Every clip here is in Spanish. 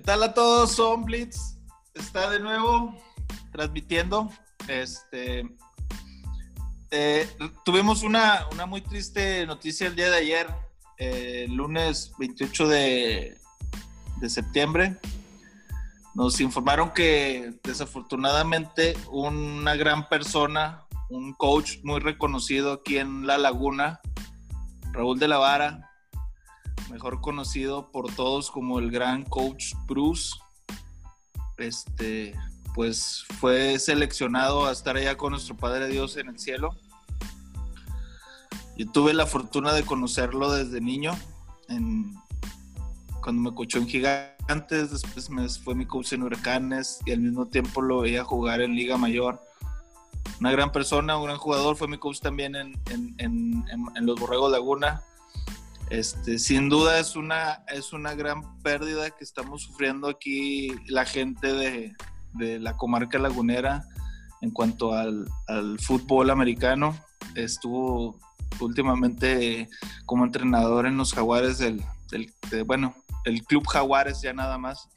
¿Qué tal a todos? Son Blitz. Está de nuevo transmitiendo. Este, eh, tuvimos una, una, muy triste noticia el día de ayer, eh, lunes 28 de, de septiembre. Nos informaron que desafortunadamente una gran persona, un coach muy reconocido aquí en La Laguna, Raúl de la Vara, mejor conocido por todos como el gran coach Bruce, este, pues fue seleccionado a estar allá con nuestro Padre Dios en el cielo. Yo tuve la fortuna de conocerlo desde niño, cuando me coachó en Gigantes, después me fue mi coach en Huracanes y al mismo tiempo lo veía jugar en Liga Mayor. Una gran persona, un gran jugador, fue mi coach también en, en los Borregos Laguna este, sin duda es una, es una gran pérdida que estamos sufriendo aquí la gente de, la comarca lagunera en cuanto al, fútbol americano. Estuvo últimamente como entrenador en los Jaguares del, bueno, el Club Jaguares ya nada más.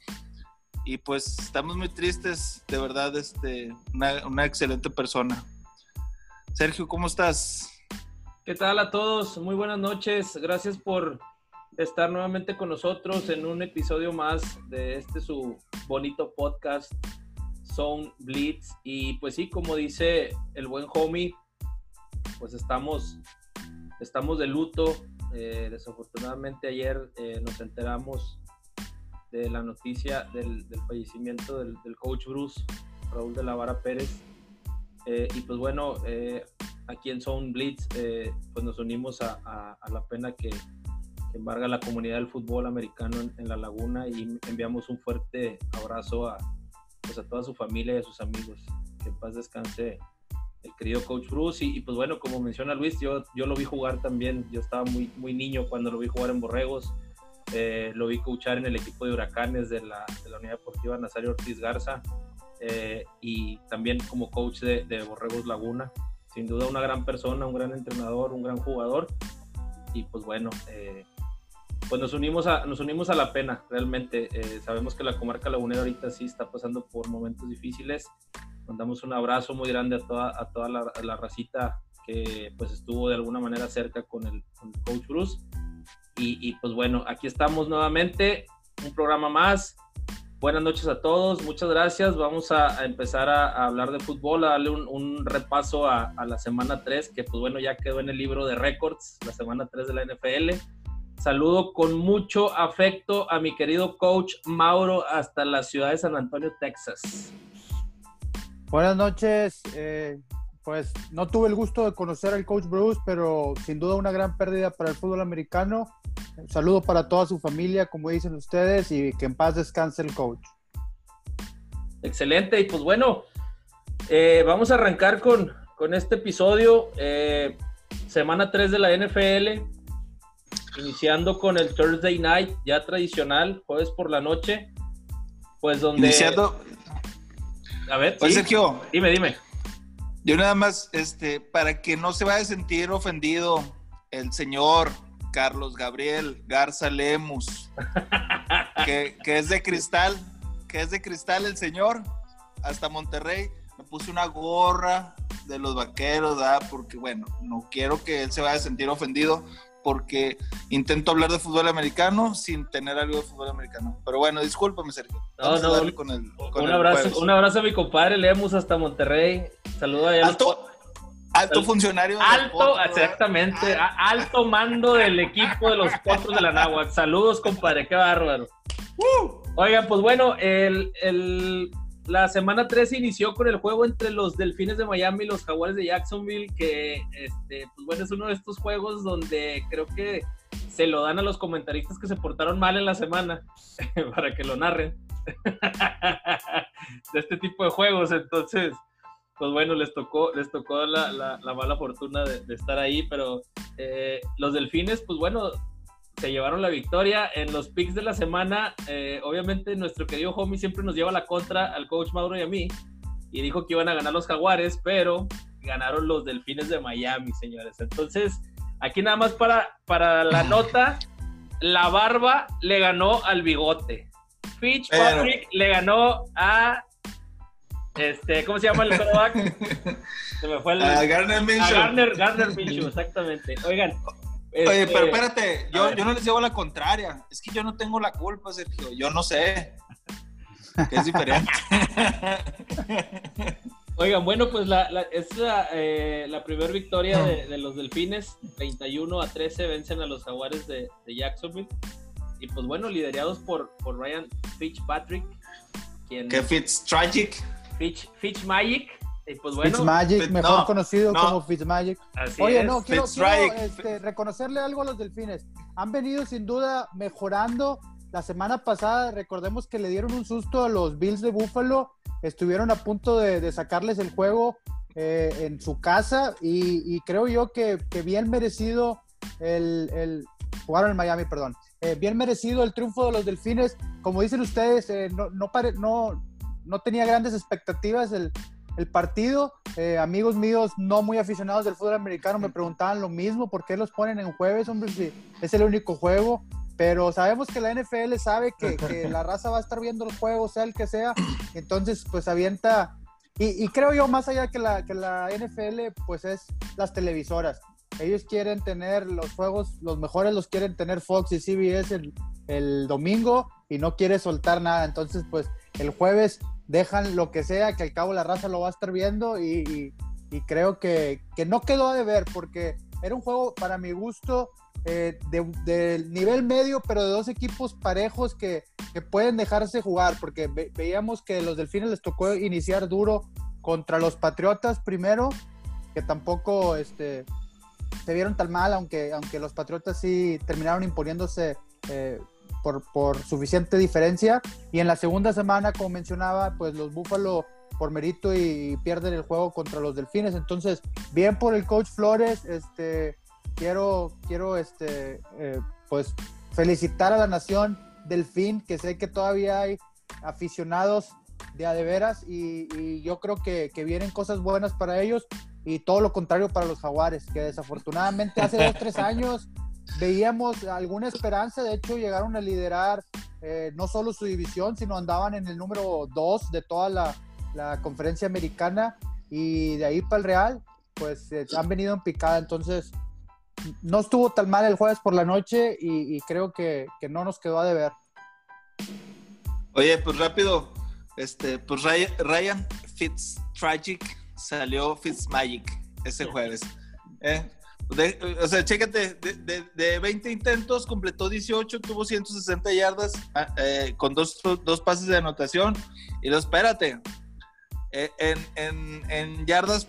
Y pues estamos muy tristes, de verdad, este, una, una excelente persona. Sergio, ¿cómo estás? ¿Qué tal a todos? Muy buenas noches. Gracias por estar nuevamente con nosotros en un episodio más de este su bonito podcast Zone Blitz. Y pues sí, como dice el buen homie, pues estamos, estamos de luto. Eh, desafortunadamente ayer eh, nos enteramos de la noticia del, fallecimiento del, coach Bruce, Raúl de la Vara Pérez. Eh, y pues bueno, aquí en Zone Blitz, eh, pues nos unimos a, la pena que, embarga la comunidad del fútbol americano en, La Laguna y enviamos un fuerte abrazo a, pues a toda su familia y a sus amigos. Que en paz descanse el querido Coach Bruce. Y, pues bueno, como menciona Luis, yo, yo lo vi jugar también. Yo estaba muy, muy niño cuando lo vi jugar en Borregos. Eh, lo vi coachar en el equipo de Huracanes de la, de la Unidad Deportiva Nazario Ortiz Garza. Eh, y también como coach de, de Borregos Laguna sin duda una gran persona, un gran entrenador, un gran jugador. Y pues bueno, eh, pues nos unimos, a, nos unimos a la pena, realmente. Eh, sabemos que la comarca lagunera ahorita sí está pasando por momentos difíciles. Mandamos un abrazo muy grande a toda, a toda la, racita que pues estuvo de alguna manera cerca con el, coach Bruce. Y, y, pues bueno, aquí estamos nuevamente, un programa más. Buenas noches a todos, muchas gracias. Vamos a, empezar a, hablar de fútbol, a darle un, repaso a, la semana 3, que pues bueno, ya quedó en el libro de récords, la semana 3 de la NFL. Saludo con mucho afecto a mi querido coach Mauro hasta la ciudad de San Antonio, Texas. Buenas noches. Eh, pues no tuve el gusto de conocer al coach Bruce, pero sin duda una gran pérdida para el fútbol americano. Un saludo para toda su familia, como dicen ustedes, y que en paz descanse el coach. Excelente, y pues bueno, eh, vamos a arrancar con, con este episodio, eh, semana 3 de la NFL, iniciando con el Thursday Night, ya tradicional, jueves por la noche, pues donde... Iniciando... A ver, pues Sergio. Dime, dime. Yo nada más, este, para que no se vaya a sentir ofendido el señor Carlos Gabriel Garza Lemus, que, es de cristal, que es de cristal el señor, hasta Monterrey. Me puse una gorra de los vaqueros, ¿verdad? Porque, bueno, no quiero que él se vaya a sentir ofendido porque intento hablar de fútbol americano sin tener algo de fútbol americano. Pero bueno, discúlpame, Sergio. No, no, con el, un, abrazo, un abrazo a mi compadre Lemus hasta Monterrey. Saludos a Alto, Alto funcionario. Alto, exactamente. Alto mando del equipo de los Potros de la Náhuatl. Saludos, compadre, qué bárbaro. Oigan, pues bueno, el, la semana 3 inició con el juego entre los Delfines de Miami y los Jaguares de Jacksonville, que este, pues bueno, es uno de estos juegos donde creo que se lo dan a los comentaristas que se portaron mal en la semana para que lo narren. de este tipo de juegos, entonces pues bueno, les tocó, les tocó la, la, mala fortuna de, estar ahí, pero eh, los delfines, pues bueno, se llevaron la victoria. En los picks de la semana, eh, obviamente nuestro querido homie siempre nos lleva la contra al coach Mauro y a mí, y dijo que iban a ganar los jaguares, pero ganaron los delfines de Miami, señores. Entonces, aquí nada más para, para la nota, la barba le ganó al bigote. Fitzpatrick le ganó a este, ¿cómo se llama el quarterback? Se me fue el. A Garner Minshew. A Garner, Garner Minshew, exactamente. Oigan. Oye, este, pero espérate, yo, yo no les llevo la contraria. Es que yo no tengo la culpa, Sergio. Yo no sé. Es diferente. Oigan, bueno, pues la, la- es la, eh, la primera victoria de, de los Delfines. 31 a 13 vencen a los Jaguares de, de Jacksonville. Y pues bueno, liderados por, por Ryan Fitzpatrick, quien que Fitz Tragic. Fitch, Fitzmagic. Y pues bueno, Fitzmagic, Fitz- mejor no, conocido no. como Fitzmagic. así Oye, es. no, quiero, este, reconocerle algo a los delfines. Han venido sin duda mejorando. La semana pasada, recordemos que le dieron un susto a los Bills de Buffalo. Estuvieron a punto de, de sacarles el juego eh, en su casa y, y creo yo que, que bien merecido el, el jugaron en Miami, perdón. Eh, bien merecido el triunfo de los delfines. Como dicen ustedes, eh, no, no, pare- no, no tenía grandes expectativas el, el partido. Eh, amigos míos no muy aficionados del fútbol americano me preguntaban lo mismo, ¿por qué los ponen en jueves, hombre? Si es el único juego. Pero sabemos que la NFL sabe que, que la raza va a estar viendo los juegos, sea el que sea. Entonces, pues avienta. Y, y creo yo, más allá que la, que la NFL, pues es las televisoras. Ellos quieren tener los juegos, los mejores los quieren tener Fox y CBS el, el domingo y no quiere soltar nada. Entonces, pues el jueves dejan lo que sea, que al cabo la raza lo va a estar viendo y, creo que, que no quedó a deber porque era un juego para mi gusto eh, de, del nivel medio, pero de dos equipos parejos que, que pueden dejarse jugar, porque ve- veíamos que los delfines les tocó iniciar duro contra los Patriotas primero, que tampoco este, se vieron tan mal, aunque, aunque los Patriotas sí terminaron imponiéndose eh, por, por suficiente diferencia. Y en la segunda semana, como mencionaba, pues los Búfalo por mérito y pierden el juego contra los Delfines. Entonces, bien por el coach Flores, este, quiero, quiero este, eh, pues felicitar a la nación Delfín, que sé que todavía hay aficionados de a de veras y, y yo creo que, que vienen cosas buenas para ellos y todo lo contrario para los jaguares, que desafortunadamente hace dos, tres años veíamos alguna esperanza, de hecho llegaron a liderar eh, no solo su división, sino andaban en el número dos de toda la, la conferencia americana y de ahí para el Real, pues eh, han venido en picada, entonces no estuvo tan mal el jueves por la noche y, y creo que, que no nos quedó a deber. Oye, pues rápido. Este, pues Ryan, Ryan Fitz Tragic salió Fitzmagic ese jueves. ¿eh? De- o sea, chécate, de, de- de 20 intentos completó 18, tuvo 160 yardas ah, eh, con dos, dos pases de anotación. Y lo espérate, eh, en, en- en yardas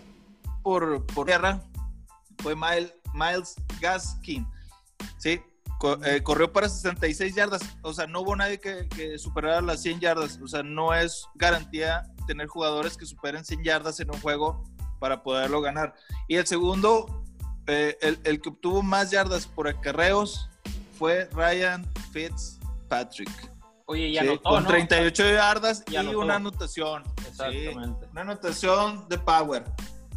por, por tierra fue Miles, Miles Gaskin, ¿sí? Co- eh, corrió para 66 yardas, o sea, no hubo nadie que, que superara las 100 yardas, o sea, no es garantía tener jugadores que superen 100 yardas en un juego para poderlo ganar. Y el segundo, eh, el, el que obtuvo más yardas por acarreos fue Ryan Fitzpatrick. Oye, ya ¿sí? anotó, con ¿no? 38 yardas Y una anotación. Exactamente. Sí, una anotación de power.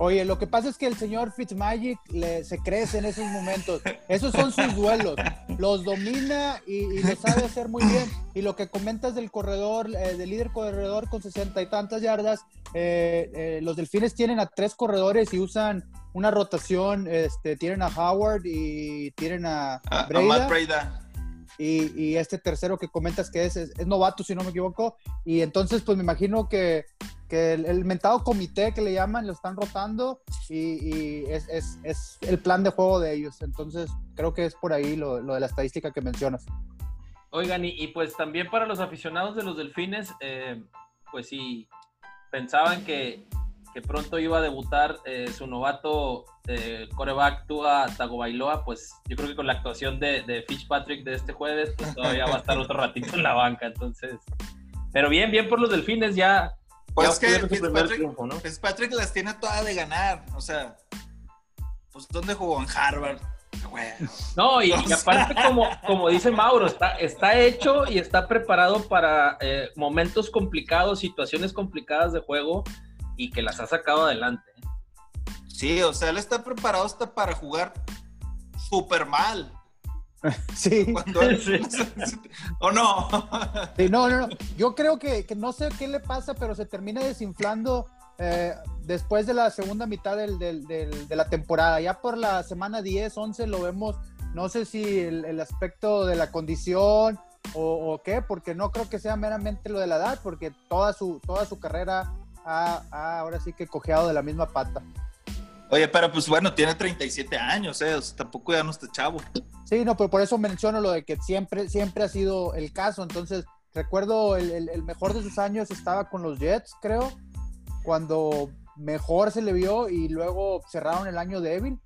Oye, lo que pasa es que el señor Fitzmagic le, se crece en esos momentos. Esos son sus duelos. Los domina y, y lo sabe hacer muy bien. Y lo que comentas del corredor, eh, del líder corredor con sesenta y tantas yardas, eh, eh, los delfines tienen a tres corredores y usan una rotación. Este, tienen a Howard y tienen a, A, a Breida. Matt Breida. y, y este tercero que comentas que es, es, es novato, si no me equivoco. Y entonces, pues me imagino que, que el, el mentado comité que le llaman, lo están rotando y, y es, es, es el plan de juego de ellos. Entonces, creo que es por ahí lo, lo de la estadística que mencionas. Oigan, y, y pues también para los aficionados de los Delfines, eh, pues sí, pensaban que, que pronto iba a debutar eh, su novato eh, coreback Tua Tagovailoa, pues yo creo que con la actuación de, de Fitzpatrick de este jueves, pues todavía va a estar otro ratito en la banca, entonces... Pero bien, bien por los Delfines, ya... Pues ya es que Fitzpatrick, triunfo, ¿no? Fitzpatrick las tiene todas de ganar. O sea, pues ¿dónde jugó? En Harvard. Bueno, No, y, aparte, como, como dice Mauro, está, está hecho y está preparado para eh, momentos complicados, situaciones complicadas de juego y que las ha sacado adelante. ¿eh? Sí, o sea, él está preparado hasta para jugar súper mal. sí. ¿O no? sí, no, no, no. Yo creo que, que, no sé qué le pasa, pero se termina desinflando eh, después de la segunda mitad del, del, de la temporada. Ya por la semana 10, 11 lo vemos, no sé si el, el aspecto de la condición o, o, qué, porque no creo que sea meramente lo de la edad, porque toda su, toda su carrera ha, ha ahora sí que cojeado de la misma pata. Oye, pero pues bueno, tiene 37 años, ¿eh? O sea, tampoco ya no está chavo. Sí, no, pero por eso menciono lo de que siempre, siempre ha sido el caso. Entonces, recuerdo el, el, el mejor de sus años estaba con los Jets, creo, cuando mejor se le vio y luego cerraron el año débil.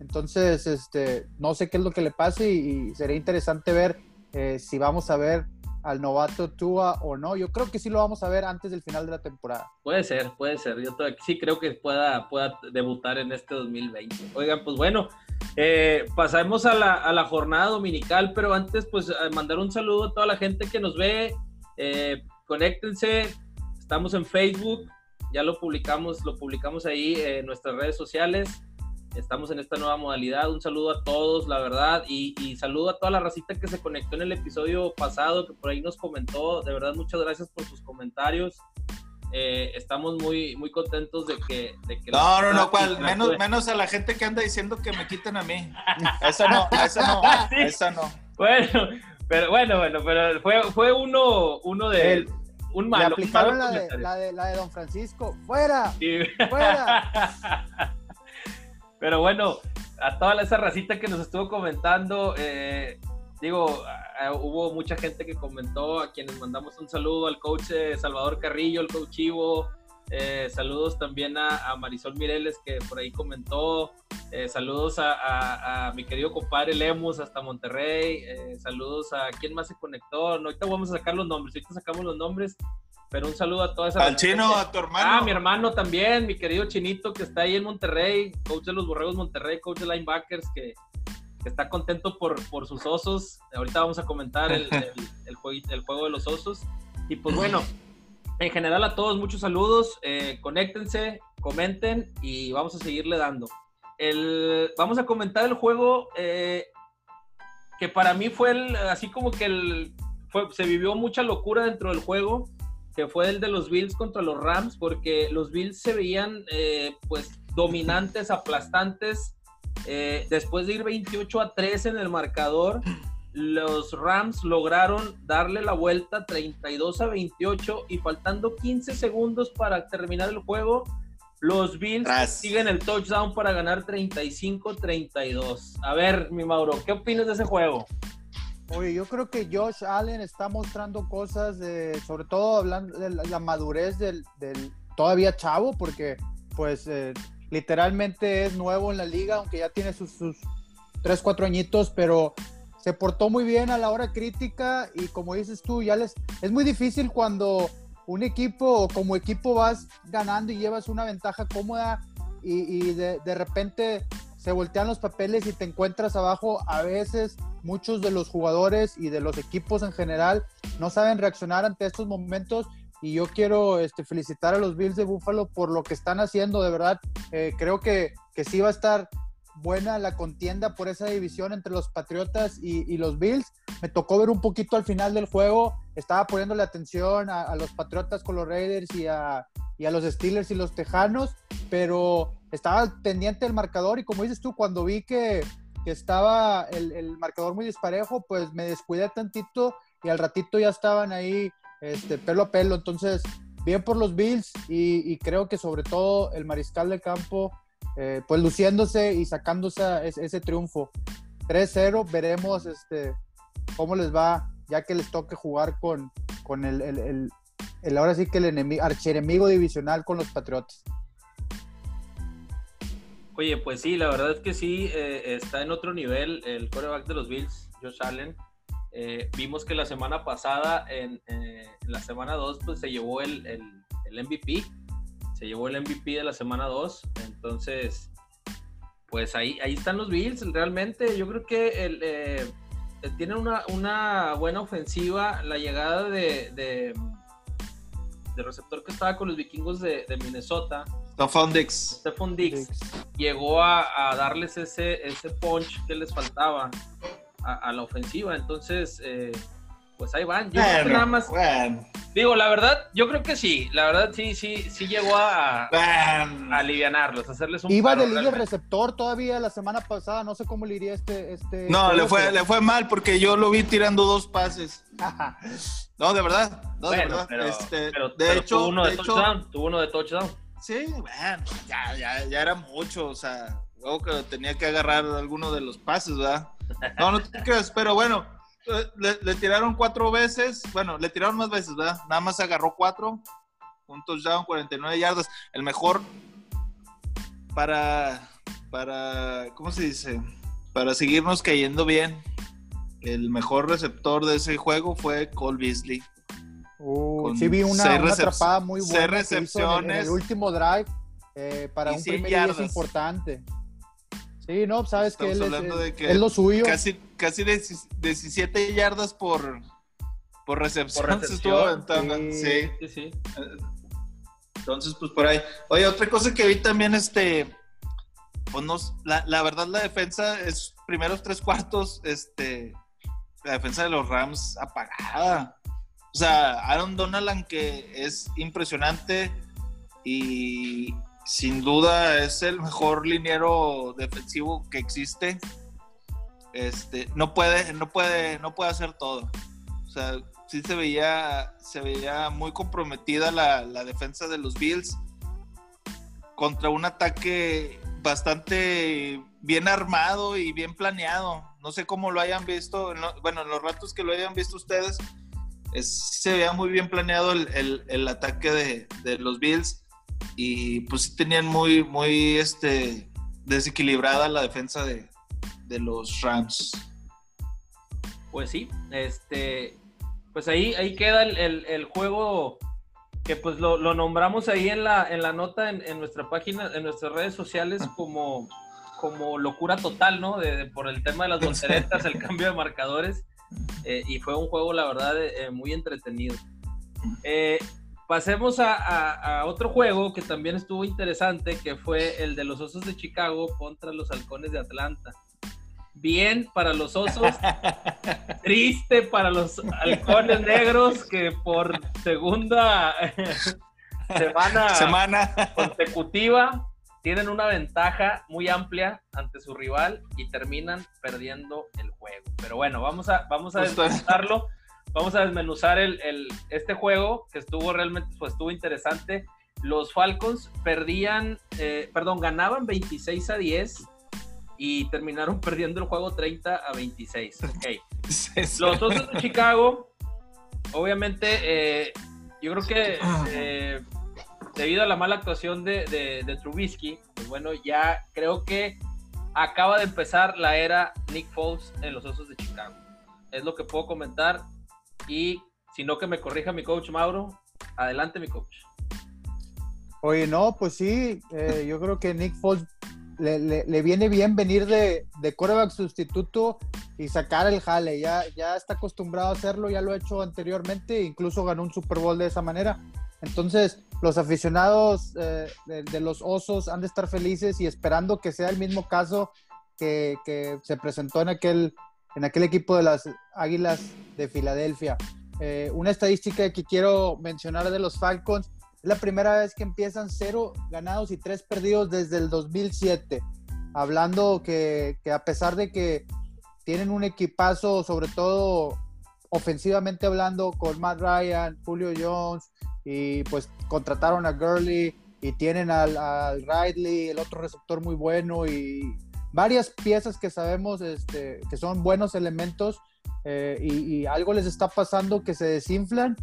Entonces, este, no sé qué es lo que le pase y, y sería interesante ver eh, si vamos a ver al novato Tua o no. Yo creo que sí lo vamos a ver antes del final de la temporada. Puede ser, puede ser. Yo sí creo que pueda, debutar en este 2020. Oigan, pues bueno, eh, pasamos a la, jornada dominical, pero antes pues mandar un saludo a toda la gente que nos ve. Eh, conéctense, estamos en Facebook, ya lo publicamos, lo publicamos ahí en nuestras redes sociales. Estamos en esta nueva modalidad. Un saludo a todos, la verdad, y, y, saludo a toda la racita que se conectó en el episodio pasado, que por ahí nos comentó. De verdad, muchas gracias por sus comentarios. Eh, estamos muy, muy contentos de que... De que no, no, no, cual, menos, menos a la gente que anda diciendo que me quiten a mí. Eso no, eso no, sí. eso no. Bueno, pero bueno, bueno, pero fue, fue uno, uno de... El, un malo. Le aplicaron la, de, la, de, la de Don Francisco. ¡Fuera! Sí. ¡Fuera! Pero bueno, a toda esa racita que nos estuvo comentando, eh, digo, hubo mucha gente que comentó, a quienes mandamos un saludo al coach eh, Salvador Carrillo, el coach Ivo, eh, saludos también a, Marisol Mireles que por ahí comentó, eh, saludos a, a, a, mi querido compadre Lemus hasta Monterrey, saludos a quien más se conectó, no, ahorita vamos a sacar los nombres, ahorita sacamos los nombres, pero un saludo a toda esa Al chino, a tu hermano. Ah, mi hermano también, mi querido chinito que está ahí en Monterrey, coach de los Borregos Monterrey, coach de linebackers, que, que está contento por, por, sus osos. Ahorita vamos a comentar el, el, el, juego, el, juego, de los osos. Y pues bueno, en general a todos muchos saludos, eh, conéctense, comenten y vamos a seguirle dando. El, vamos a comentar el juego eh, que para mí fue el, así como que el, fue, se vivió mucha locura dentro del juego que fue el de los Bills contra los Rams, porque los Bills se veían eh, pues dominantes, aplastantes. Eh, después de ir 28 a 3 en el marcador, los Rams lograron darle la vuelta 32 a 28 y faltando 15 segundos para terminar el juego, los Bills siguen el touchdown para ganar 35-32. A ver, mi Mauro, ¿qué opinas de ese juego? Oye, yo creo que Josh Allen está mostrando cosas, de, sobre todo hablando de la, madurez del, del, todavía chavo, porque pues eh, literalmente es nuevo en la liga, aunque ya tiene sus, sus 3, 4 añitos, pero se portó muy bien a la hora crítica y como dices tú, ya les es muy difícil cuando un equipo o como equipo vas ganando y llevas una ventaja cómoda y, y de, de repente se voltean los papeles y te encuentras abajo a veces muchos de los jugadores y de los equipos en general no saben reaccionar ante estos momentos y yo quiero este, felicitar a los Bills de Buffalo por lo que están haciendo, de verdad. Eh, creo que, que sí va a estar buena la contienda por esa división entre los Patriotas y, los Bills. Me tocó ver un poquito al final del juego, estaba poniéndole atención a, a los Patriotas con los Raiders y a, y a los Steelers y los Tejanos, pero estaba pendiente del marcador y como dices tú, cuando vi que, que estaba el, el, marcador muy disparejo, pues me descuidé tantito y al ratito ya estaban ahí este, pelo a pelo. Entonces, bien por los Bills y, creo que sobre todo el mariscal de campo, eh, pues luciéndose y sacándose ese, triunfo. 3-0, veremos este, cómo les va ya que les toque jugar con, con el, el, el, el ahora sí que el enemigo, archienemigo divisional con los Patriotas. Oye, pues sí, la verdad es que sí, eh, está en otro nivel el quarterback de los Bills, Josh Allen. Eh, vimos que la semana pasada, en, eh, la semana 2, pues se llevó el, el, el, MVP, se llevó el MVP de la semana 2, entonces, pues ahí, ahí están los Bills, realmente. Yo creo que el, tienen una, una, buena ofensiva, la llegada de, de, receptor que estaba con los vikingos de Minnesota, Stephon Dix. Stephon Dix, Dix. llegó a, a, darles ese, ese punch que les faltaba. a, la ofensiva. Entonces, eh, pues ahí van. Yo creo que nada más. Digo, la verdad, yo creo que sí. La verdad, sí, sí, sí llegó a, a alivianarlos, a hacerles un. Iba de líder receptor todavía la semana pasada. No sé cómo le iría este. este no, le fue, le fue mal porque yo lo vi tirando dos pases. no, de verdad. No, de verdad. Pero, este, de hecho, tuvo uno de, touchdown. Tuvo uno de touchdown. Sí, bueno, ya, ya, ya era mucho. O sea, luego que tenía que agarrar alguno de los pases, ¿verdad? No, no te creas, pero bueno le, tiraron cuatro veces, bueno, le tiraron más veces, ¿verdad? Nada más agarró cuatro, un touchdown, 49 yardas. El mejor para, para, ¿cómo se dice? Para seguirnos cayendo bien. El mejor receptor de ese juego fue Cole Beasley. Uh, sí vi una, atrapada muy buena recepciones, en, el, último drive eh, para un primer es importante. Sí, no, sabes que él, es, que lo suyo. Casi, casi 17 yardas por, por recepción, se estuvo aventando. Sí. sí. sí, Entonces, pues por ahí. Oye, otra cosa que vi también, este, pues la, la, verdad la defensa es primeros tres cuartos, este, la defensa de los Rams apagada. O sea, Aaron Donald, que es impresionante y sin duda es el mejor liniero defensivo que existe. Este, no puede, no puede, no puede hacer todo. O sea, sí se veía, se veía muy comprometida la, defensa de los Bills contra un ataque bastante bien armado y bien planeado. No sé cómo lo hayan visto, bueno, en los ratos que lo hayan visto ustedes, se veía muy bien planeado el, ataque de, de, los Bills y pues tenían muy, muy este, desequilibrada la defensa de, los Rams. Pues sí, este, pues ahí, ahí queda el, juego que pues lo, nombramos ahí en la, en la nota en, nuestra página, en nuestras redes sociales como, como locura total, ¿no? De, por el tema de las volteretas, el cambio de marcadores. Eh, y fue un juego, la verdad, eh, muy entretenido. Eh, Pasemos a, otro juego que también estuvo interesante, que fue el de los Osos de Chicago contra los Halcones de Atlanta. Bien para los Osos, triste para los Halcones Negros que por segunda semana, comensecutiva tienen una ventaja muy amplia ante su rival y terminan perdiendo el juego. Pero bueno, vamos a, vamos a disfrutarlo vamos a desmenuzar el, este juego que estuvo realmente, pues estuvo interesante. Los Falcons perdían, eh, perdón, ganaban 26 a 10 y terminaron perdiendo el juego 30 a 26. Okay. Los Osos de Chicago, obviamente, eh, yo creo que eh, debido a la mala actuación de, de, Trubisky, pues bueno, ya creo que acaba de empezar la era Nick Foles en los Osos de Chicago. Es lo que puedo comentar. Y si no que me corrija mi coach Mauro, adelante mi coach. Oye, no, pues sí, eh, yo creo que Nick Foles le, viene bien venir de, de quarterback sustituto y sacar el jale. Ya, ya está acostumbrado a hacerlo, ya lo ha hecho anteriormente, incluso ganó un Super Bowl de esa manera. Entonces, los aficionados eh, de, los Osos han de estar felices y esperando que sea el mismo caso que, se presentó en aquel en aquel equipo de las Águilas de Filadelfia. Eh, una estadística que quiero mencionar de los Falcons, es la primera vez que empiezan cero ganados y tres perdidos desde el 2007. Hablando que a pesar de que tienen un equipazo, sobre todo ofensivamente hablando, con Matt Ryan, Julio Jones, y pues contrataron a Gurley y tienen al, al Ridley, el otro receptor muy bueno, y varias piezas que sabemos este, que son buenos elementos eh, y, algo les está pasando que se desinflan.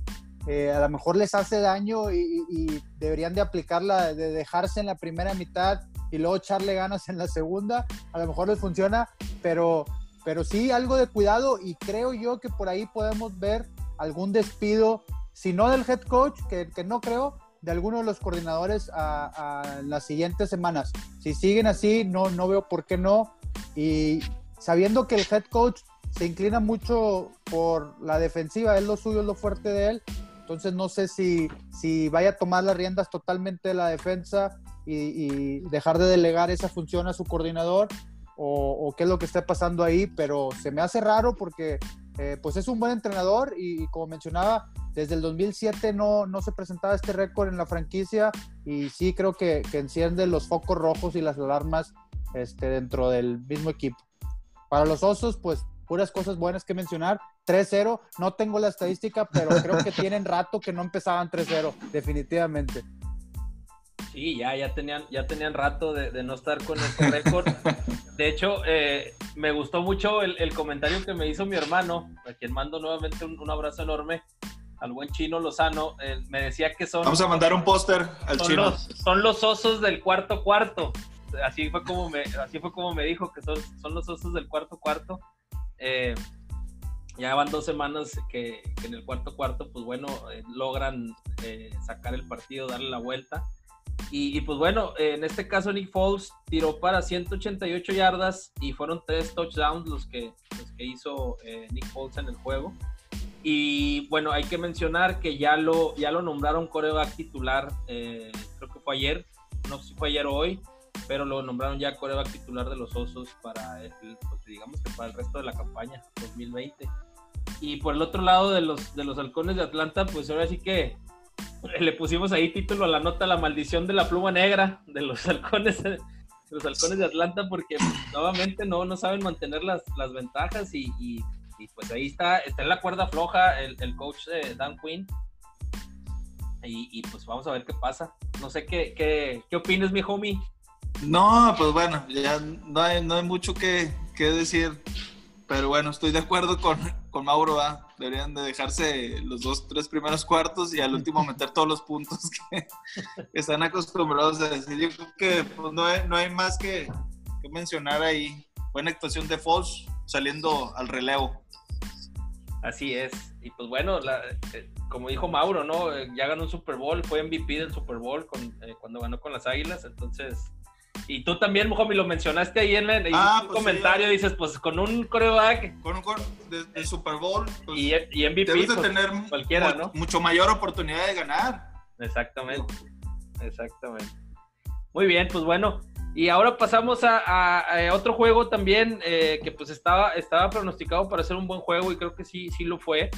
Eh, a lo mejor les hace daño y, deberían de aplicarla, de dejarse en la primera mitad y luego echarle ganas en la segunda. A lo mejor les funciona, pero, pero sí algo de cuidado y creo yo que por ahí podemos ver algún despido, si no del head coach, que, que no creo, de alguno de los coordinadores a, las siguientes semanas. Si siguen así, no, no veo por qué no. Y sabiendo que el head coach se inclina mucho por la defensiva, es lo suyo, es lo fuerte de él. Entonces no sé si, si vaya a tomar las riendas totalmente de la defensa y, dejar de delegar esa función a su coordinador o, qué es lo que está pasando ahí, pero se me hace raro porque eh, pues es un buen entrenador y, como mencionaba, desde el 2007 no, no se presentaba este récord en la franquicia y sí creo que, que, enciende los focos rojos y las alarmas este, dentro del mismo equipo. Para los Osos, pues puras cosas buenas que mencionar. 3-0, no tengo la estadística, pero creo que tienen rato que no empezaban 3-0, definitivamente. Sí, ya, ya tenían, ya tenían rato de, no estar con este récord. De hecho, eh, me gustó mucho el, comentario que me hizo mi hermano, a quien mando nuevamente un, abrazo enorme, al buen chino Lozano. Eh, me decía que son. Vamos a mandar un póster al chino. son los osos del cuarto cuarto. Así fue como me, así fue como me dijo que son, son los osos del cuarto cuarto. Eh, ya van dos semanas que, en el cuarto cuarto, pues bueno, logran sacar el partido, darle la vuelta. Y, pues bueno, en este caso Nick Foles tiró para 188 yardas y fueron tres touchdowns los que, los que hizo eh, Nick Foles en el juego. Y bueno, hay que mencionar que ya lo, ya lo nombraron coreback titular, eh, creo que fue ayer, no sé si fue ayer o hoy, pero lo nombraron ya coreback titular de los Osos para el, pues digamos que para el resto de la campaña 2020. Y por el otro lado de los, de los halcones de Atlanta, pues ahora sí que le pusimos ahí título a la nota La maldición de la pluma negra de los halcones de, los halcones de Atlanta porque pues, nuevamente no, no saben mantener las, las ventajas y, y, pues ahí está, está en la cuerda floja el, el coach de Dan Quinn y, y, pues vamos a ver qué pasa. No sé qué, qué, qué opinas, mi homie. No, pues bueno, ya no hay, no hay mucho que, que decir. Pero bueno, estoy de acuerdo con, con Mauro. Deberían de dejarse los dos, tres primeros cuartos y al último meter todos los puntos que, están acostumbrados a decir. Yo creo que pues, no, hay, no hay más que, que, mencionar ahí. Buena actuación de Foss saliendo al relevo. Así es. Y pues bueno, eh, como dijo Mauro, ¿no? Ya ganó un Super Bowl, fue MVP del Super Bowl con, eh, cuando ganó con las Águilas. Entonces, y tú también, Mojomi, lo mencionaste ahí en, el ah, pues comentario, dices, pues con un coreback. Con un de, Super Bowl. Pues, y, y, MVP. Debes de pues, tener cualquiera, ¿no? mucho mayor oportunidad de ganar. Exactamente. Exactamente. Muy bien, pues bueno. Y ahora pasamos a, otro juego también eh, que pues estaba, estaba pronosticado para ser un buen juego y creo que sí, sí lo fue.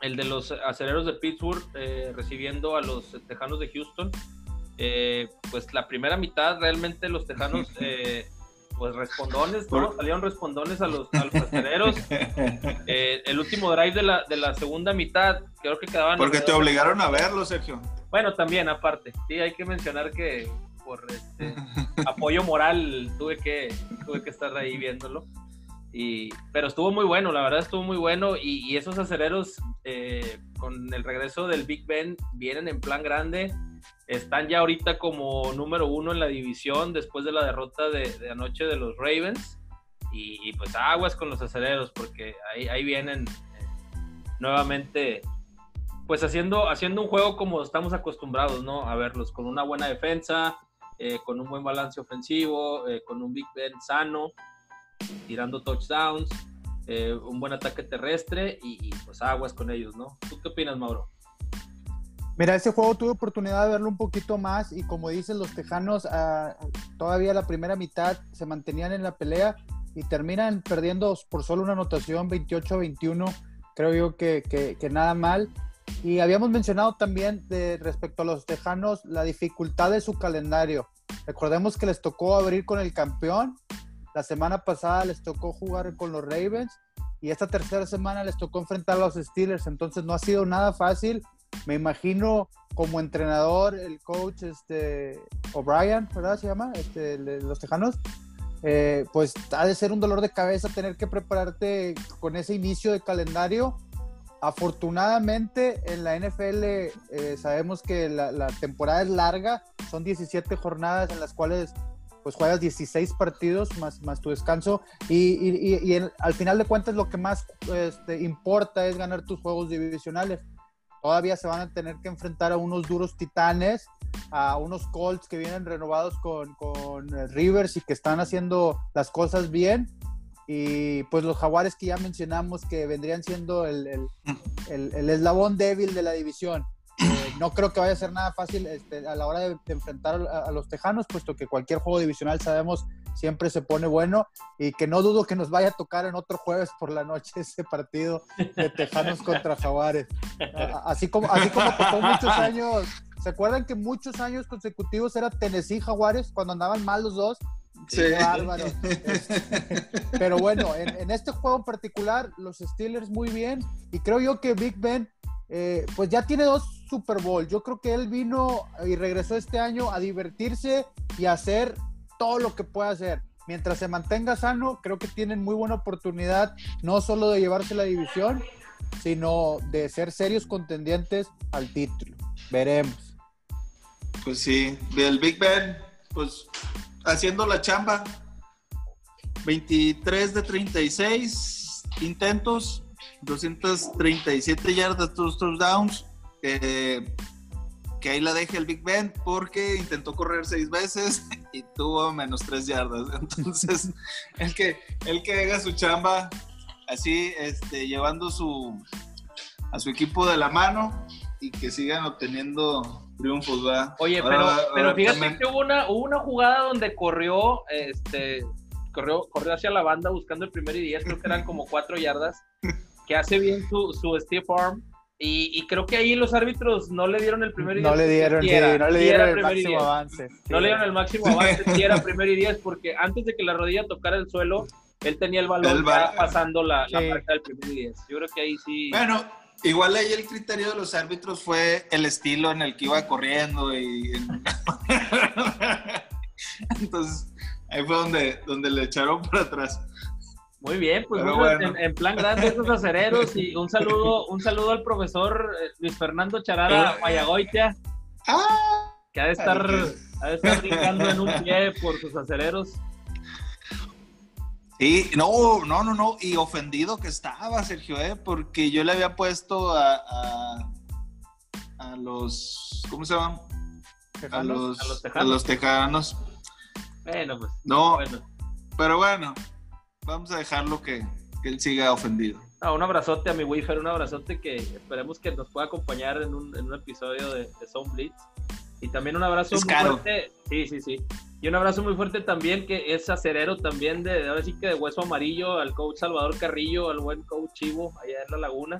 El de los aceleros de Pittsburgh eh, recibiendo a los Tejanos de Houston. Eh, pues la primera mitad realmente los tejanos, eh, pues respondones, ¿no? Salieron respondones a los, a eh, el último drive de la, de la segunda mitad, creo que quedaban... Porque te obligaron a verlo, Sergio. Bueno, también, aparte. Sí, hay que mencionar que por este, apoyo moral tuve que, tuve que estar ahí viéndolo. Y, pero estuvo muy bueno, la verdad estuvo muy bueno. Y, y esos aceleros con el regreso del Big Ben vienen en plan grande están ya ahorita como número uno en la división después de la derrota de, anoche de los Ravens. Y, pues aguas con los aceleros porque ahí, ahí vienen eh, nuevamente pues haciendo, haciendo un juego como estamos acostumbrados, ¿no? A verlos con una buena defensa, eh, con un buen balance ofensivo, eh, con un Big Ben sano, tirando touchdowns, un buen ataque terrestre y, pues aguas con ellos, ¿no? ¿Tú qué opinas, Mauro? Mira, ese juego tuve oportunidad de verlo un poquito más y como dicen los Tejanos, ah, todavía la primera mitad se mantenían en la pelea y terminan perdiendo por solo una anotación 28-21. Creo yo que, que, nada mal. Y habíamos mencionado también de, respecto a los Tejanos la dificultad de su calendario. Recordemos que les tocó abrir con el campeón. La semana pasada les tocó jugar con los Ravens y esta tercera semana les tocó enfrentar a los Steelers. Entonces no ha sido nada fácil me imagino como entrenador, el coach este, O'Brien, ¿verdad? Se llama, este, los Tejanos. Eh, pues ha de ser un dolor de cabeza tener que prepararte con ese inicio de calendario. Afortunadamente en la NFL eh, sabemos que la, temporada es larga, son 17 jornadas en las cuales pues juegas 16 partidos más, más tu descanso y, al final de cuentas lo que más este, importa es ganar tus juegos divisionales todavía se van a tener que enfrentar a unos duros titanes, a unos Colts que vienen renovados con, con eh, Rivers y que están haciendo las cosas bien. Y pues los jaguares que ya mencionamos que vendrían siendo el, el, el, eslabón débil de la división. Eh, no creo que vaya a ser nada fácil este, a la hora de, enfrentar a, los tejanos, puesto que cualquier juego divisional sabemos siempre se pone bueno y que no dudo que nos vaya a tocar en otro jueves por la noche ese partido de Tejanos contra Jaguares. Así como, así como muchos años, ¿se acuerdan que muchos años consecutivos era Tennessee Jaguares cuando andaban mal los dos? Sí. Bárbaro. Pero bueno, en, este juego en particular, los Steelers muy bien. Y creo yo que Big Ben, eh, pues ya tiene dos Super Bowl. Yo creo que él vino y regresó este año a divertirse y a hacer todo lo que pueda hacer. Mientras se mantenga sano, creo que tienen muy buena oportunidad, no solo de llevarse la división, sino de ser serios contendientes al título. Veremos. Pues sí, el Big Ben, pues haciendo la chamba. 23 de 36 intentos, 237 yardas, dos touchdowns. Que ahí la deje el Big Ben porque intentó correr seis veces y tuvo menos tres yardas. Entonces, el que, el que haga su chamba así, este, llevando su, a su equipo de la mano y que sigan obteniendo triunfos, ¿verdad? Oye, pero, pero fíjate que hubo una, una jugada donde corrió, este, corrió, corrió hacia la banda buscando el primer y diez, creo que eran como cuatro yardas, que hace bien su, su Steve Arm y, creo que ahí los árbitros no le dieron el primer y No le dieron, no le dieron el máximo avance. No le dieron el máximo avance, si era primer y diez, porque antes de que la rodilla tocara el suelo, él tenía el balón pasando la, la marca del primer y diez. Yo creo que ahí sí. Bueno, igual ahí el criterio de los árbitros fue el estilo en el que iba corriendo y. Entonces, ahí fue donde, donde le echaron para atrás. Muy bien, pues en, plan grande esos acereros y un saludo, un saludo al profesor eh, Luis Fernando Charara eh. Mayagoitia, ah, que ha de estar, ha de estar brincando en un pie por sus acereros. Sí, no, no, no, no, y ofendido que estaba Sergio, ¿eh? porque yo le había puesto a, a, los, ¿cómo se llama? A los, a los, tejanos. Bueno, pues. No, pero bueno, vamos a dejarlo que, que él siga ofendido. Ah, un abrazote a mi Wifer, un abrazote que esperemos que nos pueda acompañar en un, en un episodio de, de Sound Blitz. Y también un abrazo muy fuerte. Sí, sí, sí. Y un abrazo muy fuerte también, que es acerero también de, ahora sí que de hueso amarillo, al coach Salvador Carrillo, al buen coach Chivo, allá en la laguna.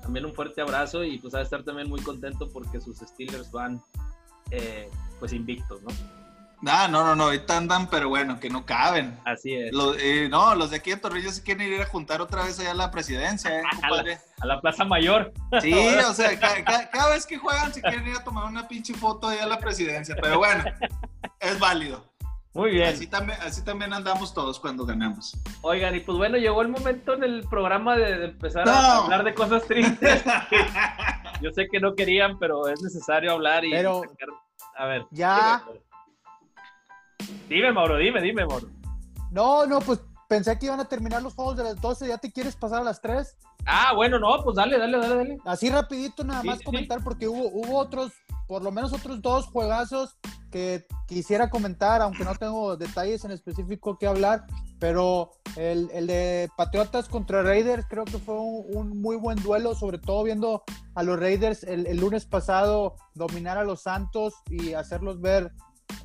También un fuerte abrazo y pues a estar también muy contento porque sus Steelers van eh, pues invictos, ¿no? Ah, no, no, no, ahorita andan, pero bueno, que no caben. Así es. Eh, no, los de aquí en Torrillo se quieren ir a juntar otra vez allá a la presidencia, ¿eh, compadre? A la, Plaza Mayor. Sí, o sea, cada, vez que juegan se quieren ir a tomar una pinche foto allá a la presidencia, pero bueno, es válido. Muy bien. Así también, así también andamos todos cuando ganamos. Oigan, y pues bueno, llegó el momento en el programa de, empezar a hablar de cosas tristes. Yo sé que no querían, pero es necesario hablar y... Pero, a ver. Ya... Dime, Mauro, dime, dime, Mauro. No, no, pues pensé que iban a terminar los juegos de las 12, ¿ya te quieres pasar a las 3? Ah, bueno, no, pues dale, dale, dale, dale. Así rapidito nada más comentar porque hubo, hubo otros, por lo menos otros dos juegazos que quisiera comentar, aunque no tengo detalles en específico que hablar, pero el, de Patriotas contra Raiders creo que fue un, muy buen duelo, sobre todo viendo a los Raiders el, el lunes pasado dominar a los Santos y hacerlos ver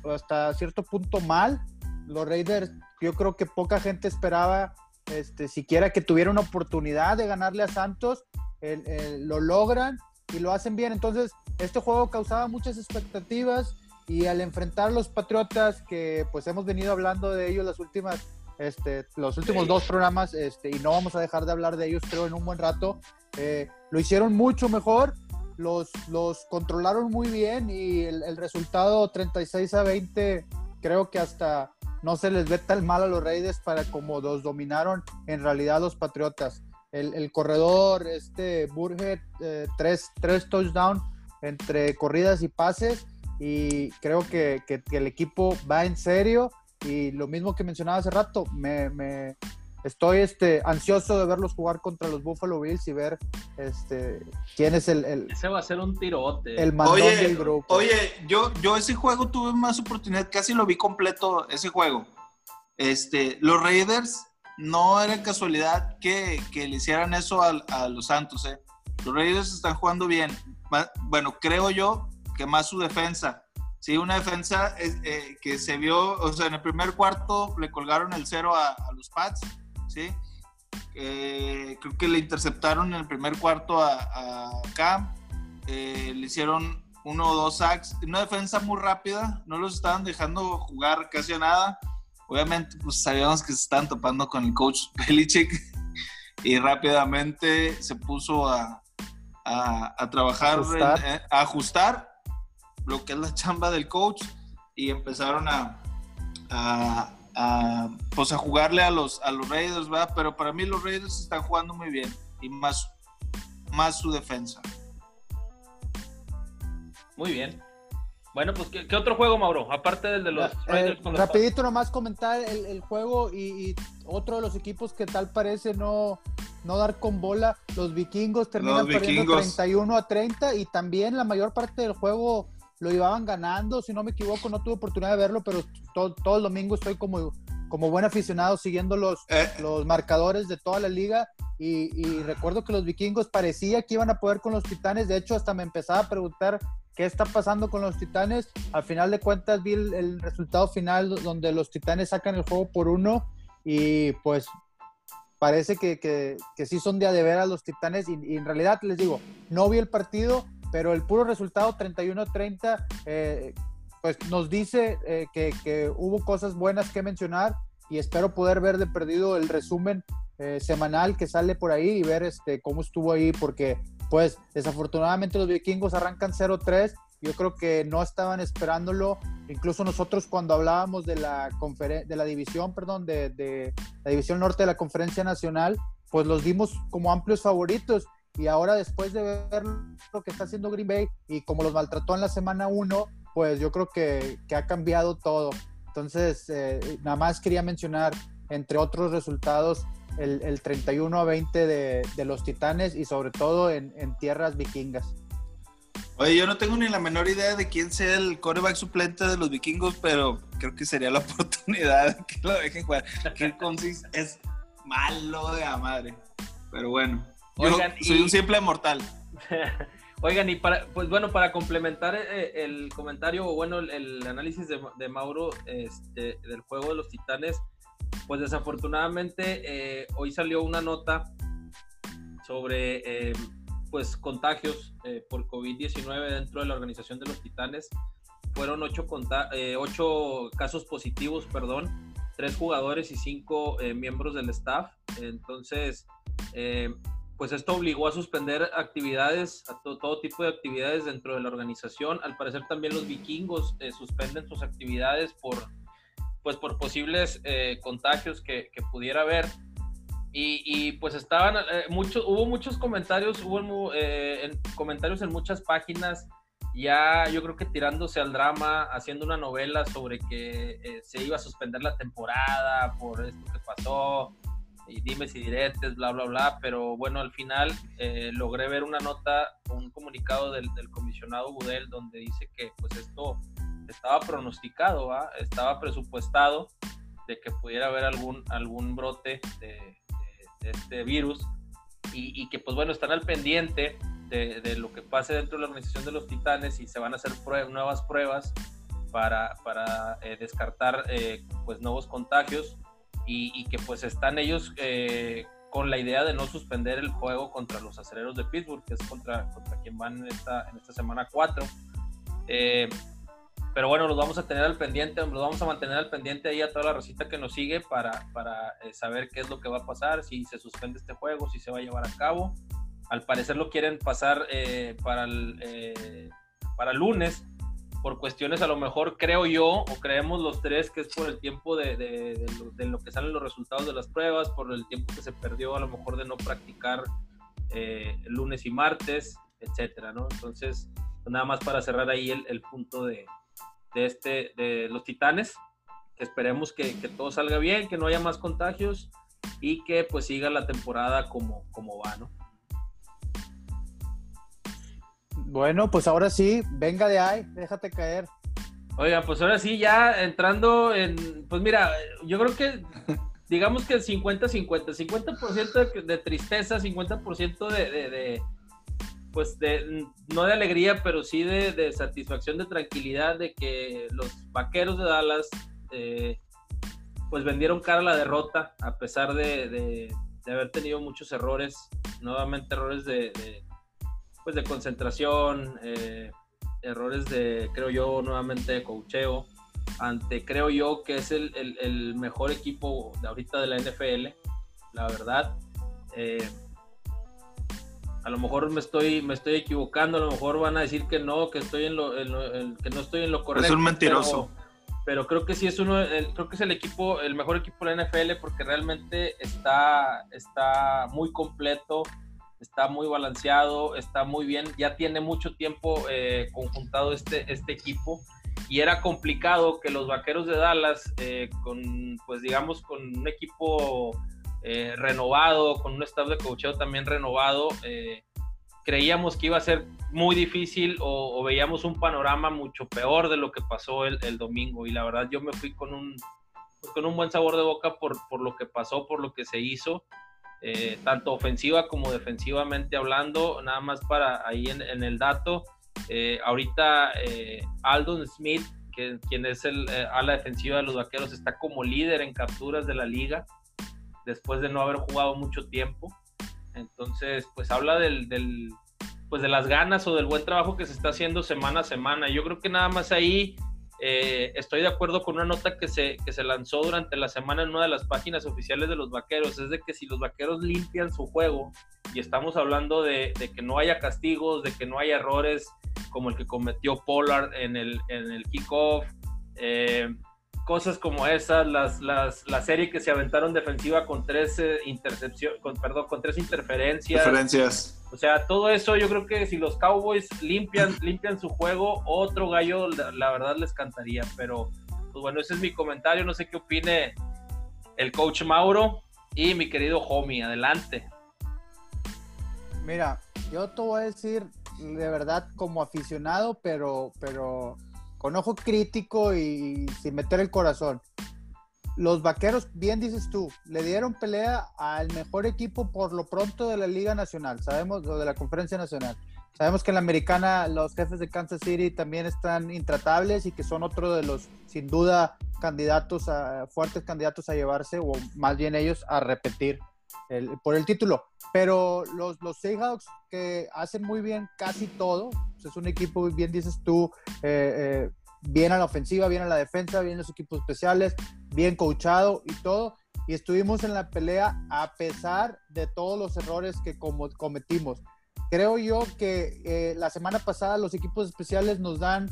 hasta cierto punto mal. Los Raiders, yo creo que poca gente esperaba este, siquiera que tuviera una oportunidad de ganarle a Santos. lo logran y lo hacen bien. Entonces, este juego causaba muchas expectativas y al enfrentar a los Patriotas, que pues hemos venido hablando de ellos las últimas, este, los últimos dos programas, este, y no vamos a dejar de hablar de ellos, creo, en un buen rato, eh, lo hicieron mucho mejor los, los controlaron muy bien y el, resultado 36 a 20 creo que hasta no se les ve tan mal a los Raiders para como los dominaron en realidad los Patriotas. El, corredor, este Burhead, eh, tres, tres touchdowns entre corridas y pases y creo que, que, el equipo va en serio y lo mismo que mencionaba hace rato, me, me, estoy este, ansioso de verlos jugar contra los Buffalo Bills y ver este, quién es el, el Ese va a ser un tirote. El mandón oye, del grupo. Oye, yo, yo ese juego tuve más oportunidad, casi lo vi completo ese juego. Este, los Raiders no era casualidad que, que le hicieran eso a, a, los Santos. ¿eh? Los Raiders están jugando bien. Bueno, creo yo que más su defensa. Sí, una defensa eh, que se vio, o sea, en el primer cuarto le colgaron el cero a, los Pats, ¿sí? creo que le interceptaron en el primer cuarto a, a Cam, le hicieron uno o dos sacks, una defensa muy rápida, no los estaban dejando jugar casi a nada. Obviamente, pues sabíamos que se estaban topando con el coach Belichick y rápidamente se puso a, a, trabajar, eh, a ajustar lo que es la chamba del coach y empezaron a, a, pues a jugarle a los, a los Raiders, ¿verdad? Pero para mí los Raiders están jugando muy bien y más, más su defensa. Muy bien. Bueno, pues, ¿qué, otro juego, Mauro? Aparte del de los... Eh, rapidito nomás comentar el, juego y, otro de los equipos que tal parece no, no dar con bola. Los vikingos terminan perdiendo 31 a 30 y también la mayor parte del juego lo iban ganando. Si no me equivoco, no tuve oportunidad de verlo, pero todo, el domingo estoy como, como buen aficionado siguiendo los, eh. los marcadores de toda la liga. Y, y recuerdo que los vikingos parecía que iban a poder con los titanes. De hecho, hasta me empezaba a preguntar qué está pasando con los Titanes. Al final de cuentas vi el, resultado final donde los Titanes sacan el juego por uno y pues parece que, que, sí son de a de ver a los Titanes y, en realidad les digo, no vi el partido, pero el puro resultado 31-30 eh, pues nos dice eh, que, que, hubo cosas buenas que mencionar y espero poder ver de perdido el resumen eh, semanal que sale por ahí y ver este, cómo estuvo ahí porque pues desafortunadamente los vikingos arrancan 0-3. Yo creo que no estaban esperándolo. Incluso nosotros cuando hablábamos de la, de la división, perdón, de, de, la división norte de la conferencia nacional, pues los dimos como amplios favoritos. Y ahora después de ver lo que está haciendo Green Bay y como los maltrató en la semana 1, pues yo creo que, que, ha cambiado todo. Entonces, eh, nada más quería mencionar, entre otros resultados, el, 31 a 20 de, los Titanes y sobre todo en, tierras vikingas. Oye, yo no tengo ni la menor idea de quién sea el coreback suplente de los vikingos, pero creo que sería la oportunidad de que lo dejen jugar. Que es malo de la madre. Pero bueno, soy un simple mortal. Oigan, y para, pues bueno, para complementar eh, el comentario, o bueno, el, análisis de, de Mauro este, del juego de los Titanes, pues desafortunadamente eh, hoy salió una nota sobre eh, pues contagios eh, por COVID-19 dentro de la organización de los Titanes. Fueron ocho, ocho casos positivos, perdón, tres jugadores y cinco miembros del staff. Entonces, pues esto obligó a suspender actividades, a todo tipo de actividades dentro de la organización. Al parecer también los vikingos suspenden sus actividades por pues por posibles eh, contagios que, pudiera haber. Y, pues estaban, eh, muchos, hubo muchos comentarios, hubo eh, en, comentarios en muchas páginas, ya yo creo que tirándose al drama, haciendo una novela sobre que se iba a suspender la temporada por esto que pasó, y dime si diretes, bla, bla, bla, pero bueno, al final logré ver una nota, un comunicado del, del comisionado Budel donde dice que pues esto estaba pronosticado, estaba presupuestado de que pudiera haber algún, algún brote de, este virus y, que pues bueno, están al pendiente de, lo que pase dentro de la organización de los titanes y se van a hacer nuevas pruebas para, para eh, descartar eh, pues nuevos contagios y, que pues están ellos eh, con la idea de no suspender el juego contra los aceleros de Pittsburgh, que es contra, contra quien van en esta, en esta semana 4. Pero bueno, los vamos a tener al pendiente, los vamos a mantener al pendiente ahí a toda la recita que nos sigue para, para eh, saber qué es lo que va a pasar, si se suspende este juego, si se va a llevar a cabo. Al parecer lo quieren pasar eh, para, el, eh, para lunes, por cuestiones a lo mejor creo yo, o creemos los tres, que es por el tiempo de, de, de, lo, que salen los resultados de las pruebas, por el tiempo que se perdió a lo mejor de no practicar lunes y martes, etcétera, ¿no? Entonces, pues nada más para cerrar ahí el, el punto de, este, de los Titanes. Que esperemos que, todo salga bien, que no haya más contagios y que pues siga la temporada como, como va, ¿no? Bueno, pues ahora sí, venga de ahí, déjate caer. Oiga, pues ahora sí, ya entrando en, pues mira, yo creo que digamos que 50-50, 50%, de, tristeza, 50% de, de, pues de, no de alegría, pero sí de, satisfacción, de tranquilidad de que los vaqueros de Dallas eh, pues vendieron cara a la derrota a pesar de, haber tenido muchos errores, nuevamente errores de, pues de concentración, eh, errores de, creo yo, nuevamente de cocheo, ante, creo yo, que es el, mejor equipo de ahorita de la NFL, la verdad. Eh, a lo mejor me estoy, me estoy equivocando, a lo mejor van a decir que no, que estoy en lo, que no estoy en lo correcto. Es un mentiroso. Pero, creo que sí es uno, creo que es el equipo, el mejor equipo de la NFL porque realmente está, está muy completo, está muy balanceado, está muy bien, ya tiene mucho tiempo eh, conjuntado este, este equipo y era complicado que los vaqueros de Dallas, eh, con, pues digamos, con un equipo eh, renovado, con un staff de coacheo también renovado, eh, creíamos que iba a ser muy difícil o, veíamos un panorama mucho peor de lo que pasó el, domingo. Y la verdad yo me fui con un, pues, con un buen sabor de boca por, por lo que pasó, por lo que se hizo. Eh, tanto ofensiva como defensivamente hablando, nada más para ahí en, el dato. ahorita Aldon Smith, que, quien es el ala defensiva de los vaqueros, está como líder en capturas de la liga después de no haber jugado mucho tiempo. Entonces, pues habla del, pues de las ganas o del buen trabajo que se está haciendo semana a semana. Yo creo que nada más ahí eh, estoy de acuerdo con una nota que se, que se lanzó durante la semana en una de las páginas oficiales de los vaqueros, es de que si los vaqueros limpian su juego, y estamos hablando de, que no haya castigos, de que no haya errores como el que cometió Pollard en el, en el kickoff, eh, cosas como esas, las, las, la serie que se aventaron defensiva con tres eh, intercepciones, con, perdón, con tres interferencias. O sea, todo eso yo creo que si los Cowboys limpian, limpian su juego, otro gallo la, verdad les cantaría. Pero, pues bueno, ese es mi comentario. No sé qué opine el coach Mauro y mi querido homie. Adelante. Mira, yo te voy a decir de verdad como aficionado, pero, pero con ojo crítico y sin meter el corazón. Los vaqueros, bien dices tú, le dieron pelea al mejor equipo por lo pronto de la Liga Nacional, sabemos, lo de la Conferencia Nacional. Sabemos que en la americana los jefes de Kansas City también están intratables y que son otro de los, sin duda, candidatos a, fuertes candidatos a llevarse, o más bien ellos a repetir por el título. Pero los, los Seahawks que hacen muy bien casi todo, pues, es un equipo, bien dices tú, eh, eh, bien a la ofensiva, bien a la defensa, bien los equipos especiales, bien coachado y todo. Y estuvimos en la pelea a pesar de todos los errores que cometimos. Creo yo que eh, la semana pasada los equipos especiales nos dan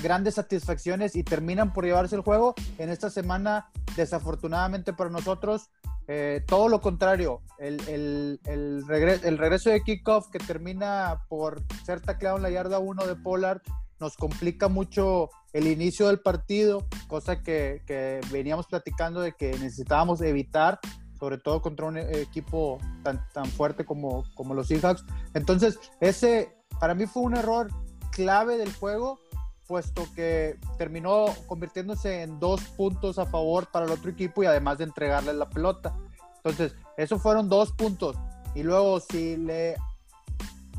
grandes satisfacciones y terminan por llevarse el juego. En esta semana, desafortunadamente para nosotros, eh, todo lo contrario, el, el, el, regreso de kickoff que termina por ser tacleado en la yarda 1 de Pollard nos complica mucho el inicio del partido, cosa que, veníamos platicando de que necesitábamos evitar, sobre todo contra un equipo tan, fuerte como los Seahawks. Entonces, ese para mí fue un error clave del juego, puesto que terminó convirtiéndose en dos puntos a favor para el otro equipo y además de entregarle la pelota. Entonces, esos fueron dos puntos. Y luego, si le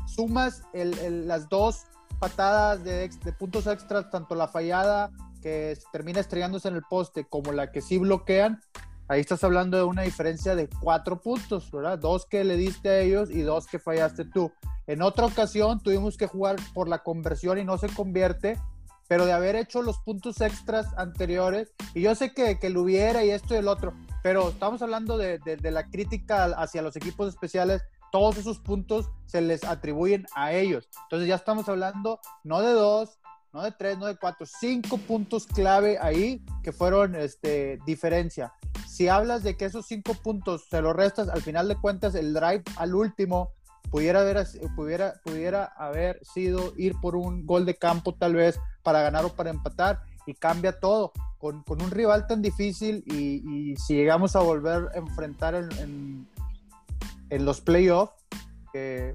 sumas las dos patadas de, puntos extras, tanto la fallada que termina estrellándose en el poste como la que sí bloquean, ahí estás hablando de una diferencia de cuatro puntos, ¿verdad? Dos que le diste a ellos y dos que fallaste tú. En otra ocasión tuvimos que jugar por la conversión y no se convierte pero de haber hecho los puntos extras anteriores, y yo sé que, que lo hubiera y esto y el otro, pero estamos hablando de, de, la crítica hacia los equipos especiales, todos esos puntos se les atribuyen a ellos. Entonces ya estamos hablando no de dos, no de tres, no de cuatro, cinco puntos clave ahí que fueron este, diferencia. Si hablas de que esos cinco puntos se los restas, al final de cuentas el drive al último pudiera haber, pudiera, pudiera haber sido ir por un gol de campo tal vez para ganar o para empatar y cambia todo. Con, con un rival tan difícil y, y, si llegamos a volver a enfrentar en, en, los playoffs,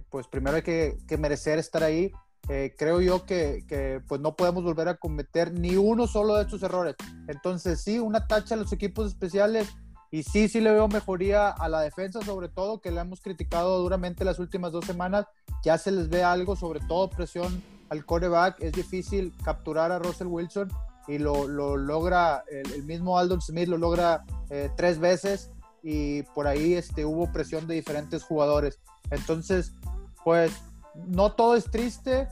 pues primero hay que, merecer estar ahí. Eh, creo yo que, pues no podemos volver a cometer ni uno solo de estos errores. Entonces sí, una tacha a los equipos especiales, Y sí, sí le veo mejoría a la defensa, sobre todo, que le hemos criticado duramente las últimas dos semanas. Ya se les ve algo, sobre todo presión al coreback. Es difícil capturar a Russell Wilson y lo, lo logra, el, mismo Aldon Smith lo logra eh, tres veces y por ahí este, hubo presión de diferentes jugadores. Entonces, pues no todo es triste,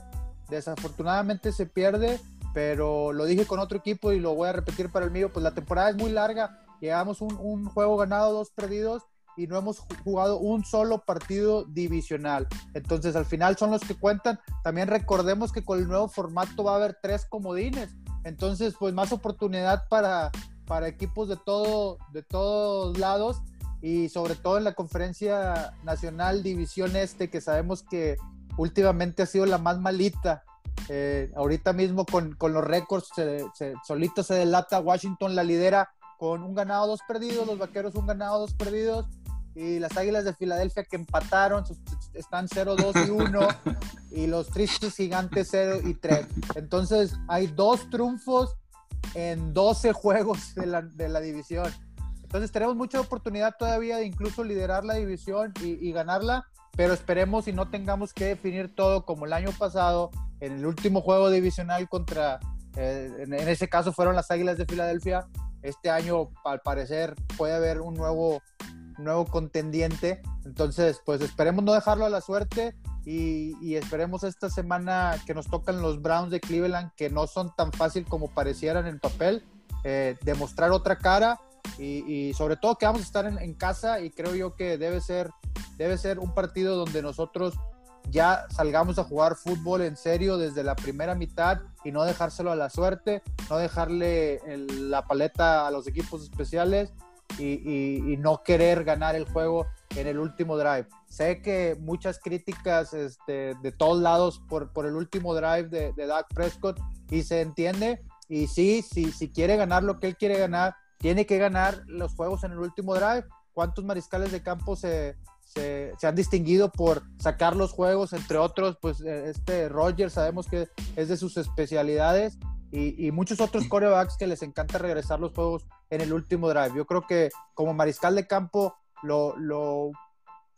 desafortunadamente se pierde, pero lo dije con otro equipo y lo voy a repetir para el mío, pues la temporada es muy larga, llevamos un, un juego ganado, dos perdidos y no hemos jugado un solo partido divisional. Entonces al final son los que cuentan. También recordemos que con el nuevo formato va a haber tres comodines. Entonces pues más oportunidad para, para equipos de, todo, de todos lados y sobre todo en la conferencia nacional División Este que sabemos que últimamente ha sido la más malita. Eh, ahorita mismo con, con los récords, se, solito se delata, Washington la lidera con un ganado, dos perdidos, los Vaqueros un ganado, dos perdidos, y las Águilas de Filadelfia que empataron, están 0-2 y 1, y los Tristes Gigantes 0 y 3. Entonces hay dos triunfos en 12 juegos de la, de la división. Entonces tenemos mucha oportunidad todavía de incluso liderar la división y, ganarla, pero esperemos y no tengamos que definir todo como el año pasado en el último juego divisional contra, eh, en, ese caso fueron las Águilas de Filadelfia. Este año al parecer puede haber un nuevo, nuevo contendiente, entonces pues esperemos no dejarlo a la suerte y, y, esperemos esta semana que nos tocan los Browns de Cleveland, que no son tan fácil como parecieran en papel, eh, demostrar otra cara y, sobre todo que vamos a estar en, en, casa y creo yo que debe ser, debe ser un partido donde nosotros ya salgamos a jugar fútbol en serio desde la primera mitad y no dejárselo a la suerte, no dejarle la paleta a los equipos especiales y, no querer ganar el juego en el último drive. Sé que muchas críticas este, de todos lados por, por el último drive de, de Dak Prescott y se entiende. Y sí, sí, si quiere ganar lo que él quiere ganar, tiene que ganar los juegos en el último drive. ¿Cuántos mariscales de campo se, se, han distinguido por sacar los juegos? Entre otros, pues eh, este Roger sabemos que es de sus especialidades y, muchos otros corebacks que les encanta regresar los juegos en el último drive. Yo creo que como mariscal de campo, lo, lo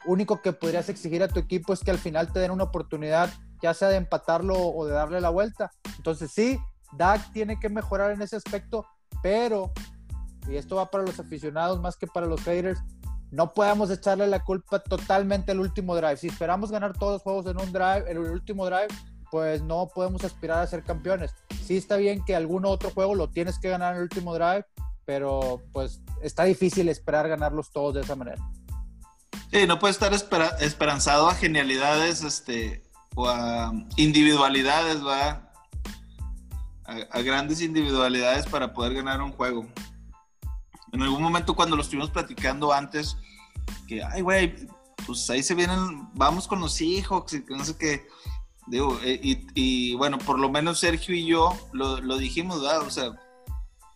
único que podrías exigir a tu equipo es que al final te den una oportunidad, ya sea de empatarlo o de darle la vuelta. Entonces sí, Dak tiene que mejorar en ese aspecto, pero y esto va para los aficionados más que para los haters, no podemos echarle la culpa totalmente al último drive. Si esperamos ganar todos los juegos en un drive, en el último drive, pues no podemos aspirar a ser campeones. Sí está bien que algún otro juego lo tienes que ganar en el último drive, pero pues está difícil esperar ganarlos todos de esa manera. Sí, no puede estar esperanzado a genialidades este, o a individualidades, ¿va? a grandes individualidades para poder ganar un juego. En algún momento cuando lo estuvimos platicando antes, que, ay, güey, pues ahí se vienen, vamos con los hijos, y no sé qué. Digo, eh, y, bueno, por lo menos Sergio y yo lo, lo dijimos, ¿verdad? O sea,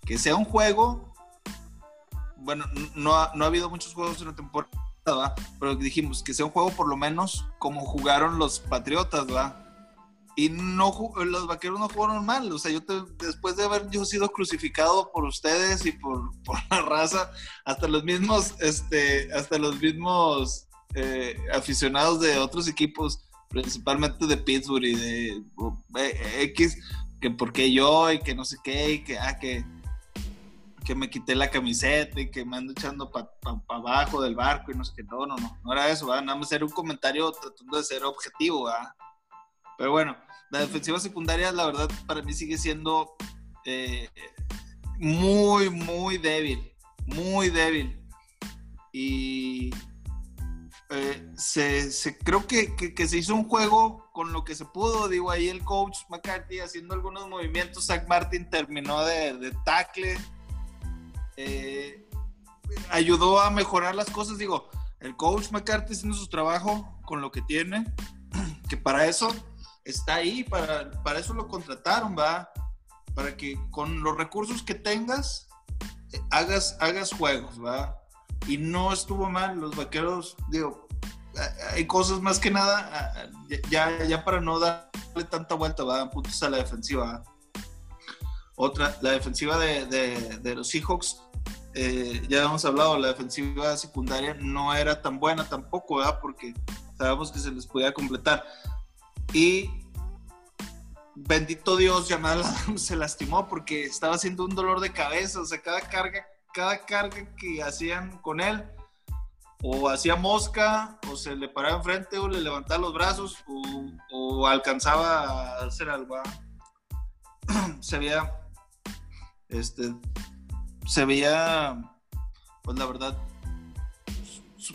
que sea un juego. Bueno, no ha, no ha habido muchos juegos en la temporada, ¿verdad? Pero dijimos que sea un juego por lo menos como jugaron los Patriotas, ¿verdad? y no los vaqueros no jugaron mal. O sea, yo después de haber yo sido crucificado por ustedes y por, por la raza, hasta los mismos, este, hasta los mismos eh, aficionados de otros equipos, principalmente de Pittsburgh y de X, que porque yo y que no sé qué, y que, ah, que, que me quité la camiseta y que me ando echando para abajo del barco y no sé qué, no, no, no, no era eso, nada más era un comentario tratando de ser objetivo, ¿verdad? Pero bueno, la defensiva secundaria, la verdad, para mí sigue siendo eh, muy, muy débil. Muy débil. Y eh, se, creo que, se hizo un juego con lo que se pudo. Digo, ahí el coach McCarthy haciendo algunos movimientos. Zach Martin terminó de, de tackle. Eh, ayudó a mejorar las cosas. Digo, el coach McCarthy haciendo su trabajo con lo que tiene. Que para eso está ahí, para, para eso lo contrataron, va, para que con los recursos que tengas eh, hagas, hagas juegos, va. Y no estuvo mal, los vaqueros, digo, hay cosas más que nada, ya, ya para no darle tanta vuelta, va, puntos a la defensiva. Otra, la defensiva de, de, los Seahawks eh, ya hemos hablado, la defensiva secundaria no era tan buena tampoco. Porque sabemos que se les podía completar. Y bendito Dios, Jamal se lastimó porque estaba haciendo un dolor de cabeza, o sea, cada carga, cada carga que hacían con él, o hacía mosca, o se le paraba enfrente, o le levantaba los brazos, o, alcanzaba a hacer algo. Se veía, este, se veía, pues la verdad,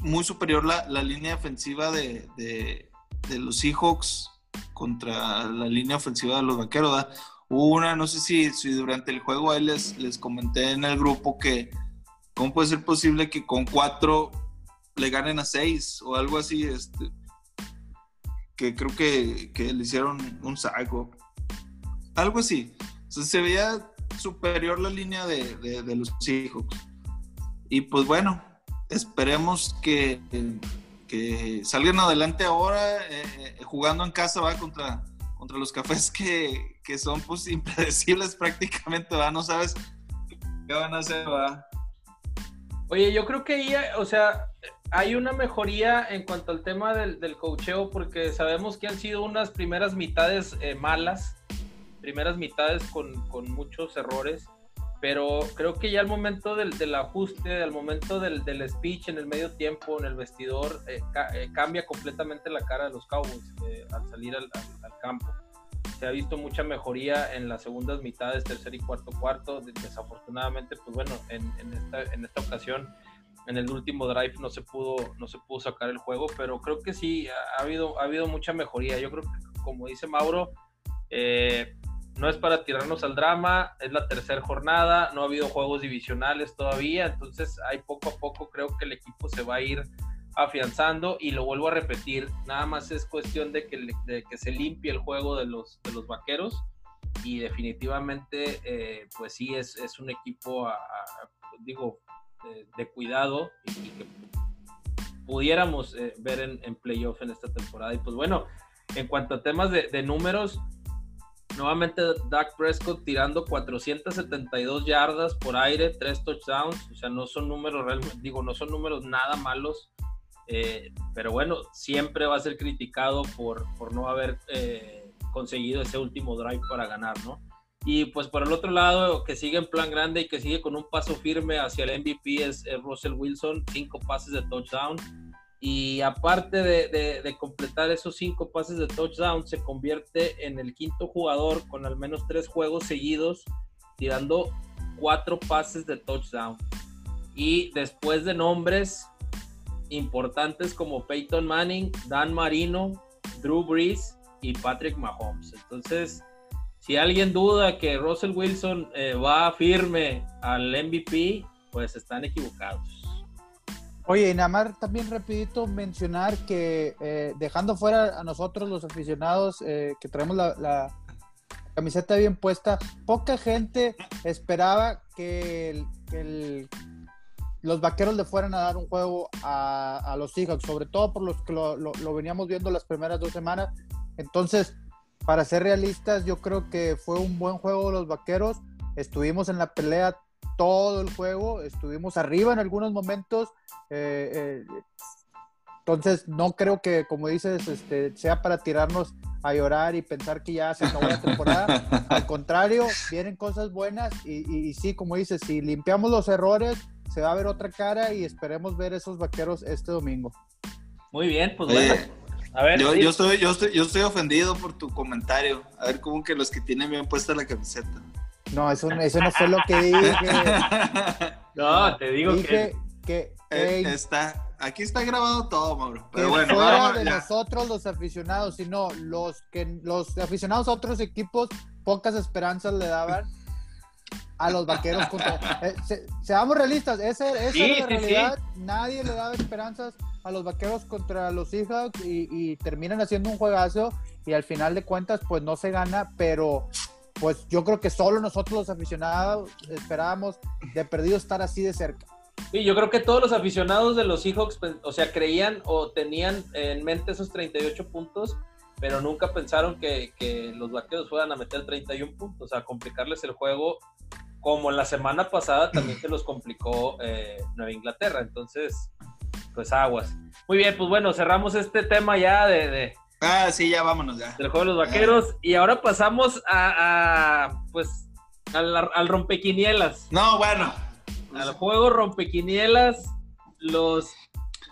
muy superior la, línea defensiva de, de, de los Seahawks contra la línea ofensiva de los vaqueros. Una, no sé si, si, durante el juego ahí les, les comenté en el grupo que cómo puede ser posible que con cuatro le ganen a seis o algo así, este, que creo que, que le hicieron un saco. Algo así. se veía superior la línea de, de, los hijos. Y pues bueno, esperemos que que salgan adelante ahora eh, eh, jugando en casa va contra, contra los cafés que, son pues impredecibles prácticamente, ¿va? No sabes qué van a hacer, ¿va? Oye, yo creo que ahí, o sea, hay una mejoría en cuanto al tema del, del cocheo porque sabemos que han sido unas primeras mitades eh, malas, primeras mitades con, con muchos errores pero creo que ya al momento del, del ajuste, al momento del, del, speech en el medio tiempo, en el vestidor, eh, eh, cambia completamente la cara de los Cowboys eh, al salir al, al, campo. Se ha visto mucha mejoría en las segundas mitades, tercer y cuarto cuarto. Desafortunadamente, pues bueno, en, en, esta, en esta ocasión, en el último drive no se pudo, no se pudo sacar el juego, pero creo que sí ha habido, ha habido mucha mejoría. Yo creo que, como dice Mauro, eh, no es para tirarnos al drama, es la tercera jornada, no ha habido juegos divisionales todavía, entonces hay poco a poco creo que el equipo se va a ir afianzando y lo vuelvo a repetir, nada más es cuestión de que, que se limpie el juego de los, de los vaqueros y definitivamente eh, pues sí es, un equipo, digo, de, cuidado y, que pudiéramos eh, ver en, en, playoff en esta temporada. Y pues bueno, en cuanto a temas de, de números, Nuevamente Dak Prescott tirando 472 yardas por aire, tres touchdowns, o sea, no son números digo, no son números nada malos, eh, pero bueno, siempre va a ser criticado por, por no haber eh, conseguido ese último drive para ganar, ¿no? Y pues por el otro lado, que sigue en plan grande y que sigue con un paso firme hacia el MVP es Russell Wilson, cinco pases de touchdown y aparte de, completar esos cinco pases de touchdown, se convierte en el quinto jugador con al menos tres juegos seguidos, tirando cuatro pases de touchdown. Y después de nombres importantes como Peyton Manning, Dan Marino, Drew Brees y Patrick Mahomes. Entonces, si alguien duda que Russell Wilson eh, va firme al MVP, pues están equivocados. Oye, y nada también rapidito mencionar que eh, dejando fuera a nosotros los aficionados eh, que traemos la, camiseta bien puesta, poca gente esperaba que, los vaqueros le fueran a dar un juego a, los Seahawks, sobre todo por los que lo, lo, veníamos viendo las primeras dos semanas. Entonces, para ser realistas, yo creo que fue un buen juego de los vaqueros. Estuvimos en la pelea todo el juego, estuvimos arriba en algunos momentos. Eh, eh, entonces, no creo que, como dices, este, sea para tirarnos a llorar y pensar que ya se acabó la temporada. Al contrario, vienen cosas buenas y, y, sí, como dices, si limpiamos los errores, se va a ver otra cara y esperemos ver esos vaqueros este domingo. Muy bien, pues bueno. A ver, yo, yo, estoy, yo, estoy, yo estoy ofendido por tu comentario. A ver, como que los que tienen bien puesta la camiseta. No, eso, eso no fue lo que dije. no, te digo que... que, eh, está, aquí está grabado todo, Mauro. Pero bueno, fuera de nosotros los aficionados, sino los que los aficionados a otros equipos pocas esperanzas le daban a los vaqueros eh, seamos realistas, esa, esa es la realidad. Nadie le daba esperanzas a los vaqueros contra los Seahawks y, y terminan haciendo un juegazo y al final de cuentas pues no se gana, pero pues yo creo que solo nosotros los aficionados esperábamos de perdido estar así de cerca. Y yo creo que todos los aficionados de los Seahawks, pues, o sea, creían o tenían en mente esos 38 puntos, pero nunca pensaron que, los vaqueros fueran a meter 31 puntos, a complicarles el juego como la semana pasada también se los complicó eh, Nueva Inglaterra. Entonces, pues aguas. Muy bien, pues bueno, cerramos este tema ya de, Ah, sí, ya vámonos ya. Del juego de los vaqueros. Y ahora pasamos a, pues, al, al, rompequinielas. No, bueno. Al juego rompequinielas, los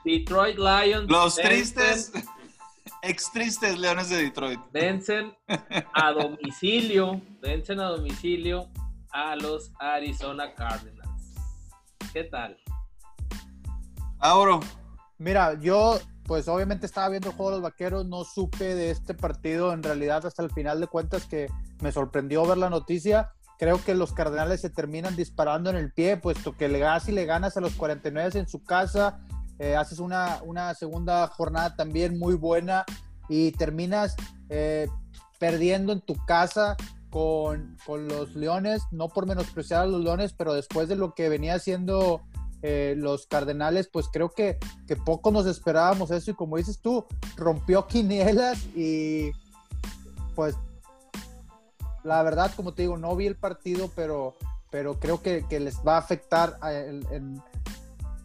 Detroit Lions. Los tristes, ex tristes Leones de Detroit. Vencen a domicilio, vencen a domicilio a los Arizona Cardinals. ¿Qué tal? Ahora. Mira, yo pues obviamente estaba viendo el juego de los vaqueros, no supe de este partido en realidad hasta el final de cuentas que me sorprendió ver la noticia. Creo que los Cardenales se terminan disparando en el pie, puesto que le y le ganas a los 49 en su casa, eh, haces una, una, segunda jornada también muy buena y terminas eh, perdiendo en tu casa con, los Leones, no por menospreciar a los Leones, pero después de lo que venía haciendo eh, los Cardenales, pues creo que, que poco nos esperábamos eso y como dices tú, rompió quinielas y pues la verdad, como te digo, no vi el partido, pero, pero creo que, que les va a afectar a,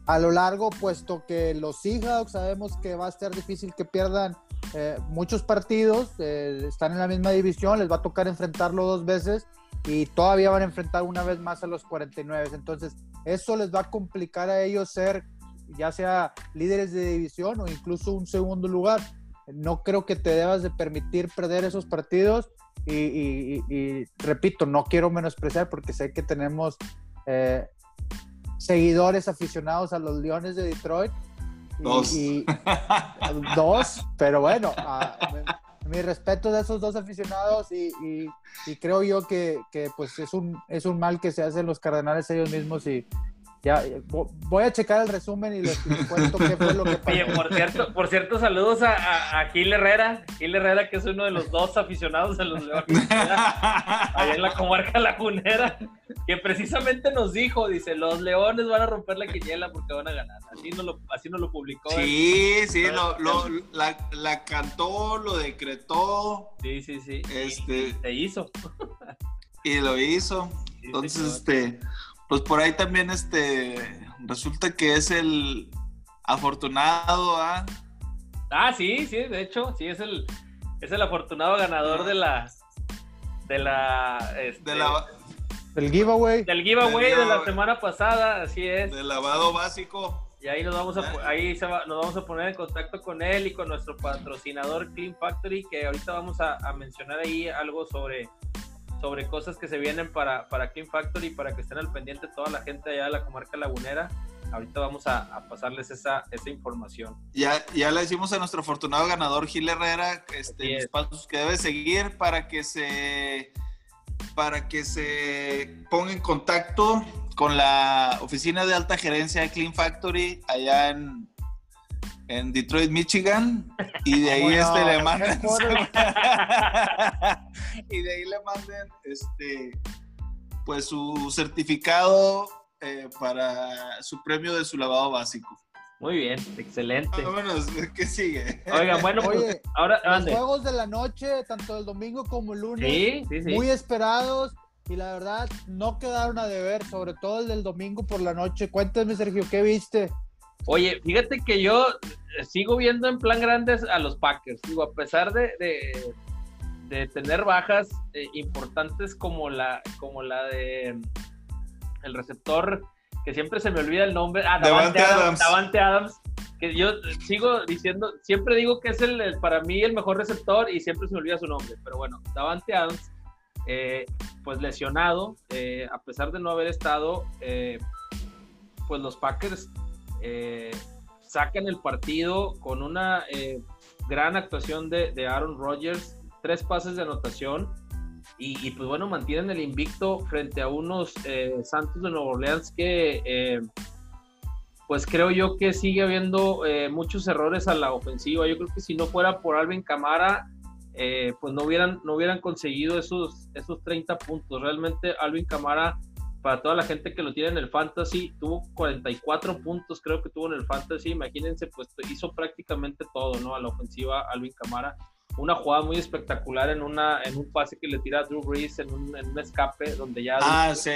a, lo largo, puesto que los Seahawks sabemos que va a ser difícil que pierdan eh, muchos partidos, eh, están en la misma división, les va a tocar enfrentarlo dos veces y todavía van a enfrentar una vez más a los 49. Entonces, eso les va a complicar a ellos ser ya sea líderes de división o incluso un segundo lugar. No creo que te debas de permitir perder esos partidos y, repito, no quiero menospreciar porque sé que tenemos eh, seguidores aficionados a los Leones de Detroit. Dos. dos, pero bueno, mi respeto de esos dos aficionados y, creo yo que, pues es un, es un mal que se hacen los cardenales ellos mismos y ya voy a checar el resumen y les, cuento qué fue lo que pasó. Oye, por cierto, por cierto saludos a, a, Gil Herrera, Gil Herrera que es uno de los dos aficionados de los Leones, allá en la comarca lagunera, que precisamente nos dijo, dice, los Leones van a romper la quiniela porque van a ganar. Así nos lo, así nos lo publicó. Sí, sí, lo, lo, la, la, cantó, lo decretó. Sí, sí, sí. Este, se hizo. Y lo hizo. Entonces, este, pues por ahí también, este, resulta que es el afortunado, ¿ah? Ah, sí, sí, de hecho, sí, es el, es el afortunado ganador de la, de la, este, de la del giveaway. Del giveaway de la semana pasada, así es. Del lavado básico. Y ahí nos vamos a ahí nos vamos a poner en contacto con él y con nuestro patrocinador Clean Factory, que ahorita vamos a, mencionar ahí algo sobre, sobre cosas que se vienen para, para Clean Factory para que estén al pendiente toda la gente allá de la comarca lagunera. Ahorita vamos a, pasarles esa, esa información. Ya, ya le decimos a nuestro afortunado ganador Gil Herrera este, los pasos que debe seguir para que se para que se ponga en contacto con la oficina de alta gerencia de Clean Factory allá en, en Detroit, Michigan, y de ahí este le manden y de ahí le manden este pues su certificado eh, para su premio de su lavado básico. Muy bien, excelente. Vámonos, ¿qué sigue? Oiga, bueno, pues, ahora los juegos de la noche, tanto el domingo como el lunes, muy esperados y la verdad no quedaron a deber, sobre todo el del domingo por la noche. Cuéntame, Sergio, ¿qué viste? Oye, fíjate que yo sigo viendo en plan grandes a los Packers. Digo, a pesar de, de, tener bajas eh, importantes como la, como la de el receptor que siempre se me olvida el nombre. Ah, Davante, Adams. Davante Adams. Que yo sigo diciendo, siempre digo que es el, para mí el mejor receptor y siempre se me olvida su nombre. Pero bueno, Davante Adams, eh, pues lesionado, eh, a pesar de no haber estado, eh, pues los Packers sacan el partido con una gran actuación de, Aaron Rodgers, tres pases de anotación y, pues bueno, mantienen el invicto frente a unos eh, Santos de Nueva Orleans que eh, pues creo yo que sigue habiendo eh, muchos errores a la ofensiva. Yo creo que si no fuera por Alvin Camara, pues no hubieran, no hubieran conseguido esos, esos 30 puntos. Realmente Alvin Camara, para toda la gente que lo tiene en el fantasy, tuvo 44 puntos, creo que tuvo en el fantasy. Imagínense, pues hizo prácticamente todo, ¿no? A la ofensiva Alvin Camara una jugada muy espectacular en, una, en un pase que le tira a Drew Brees en un, en un escape donde ya, Ah, Drew, sí.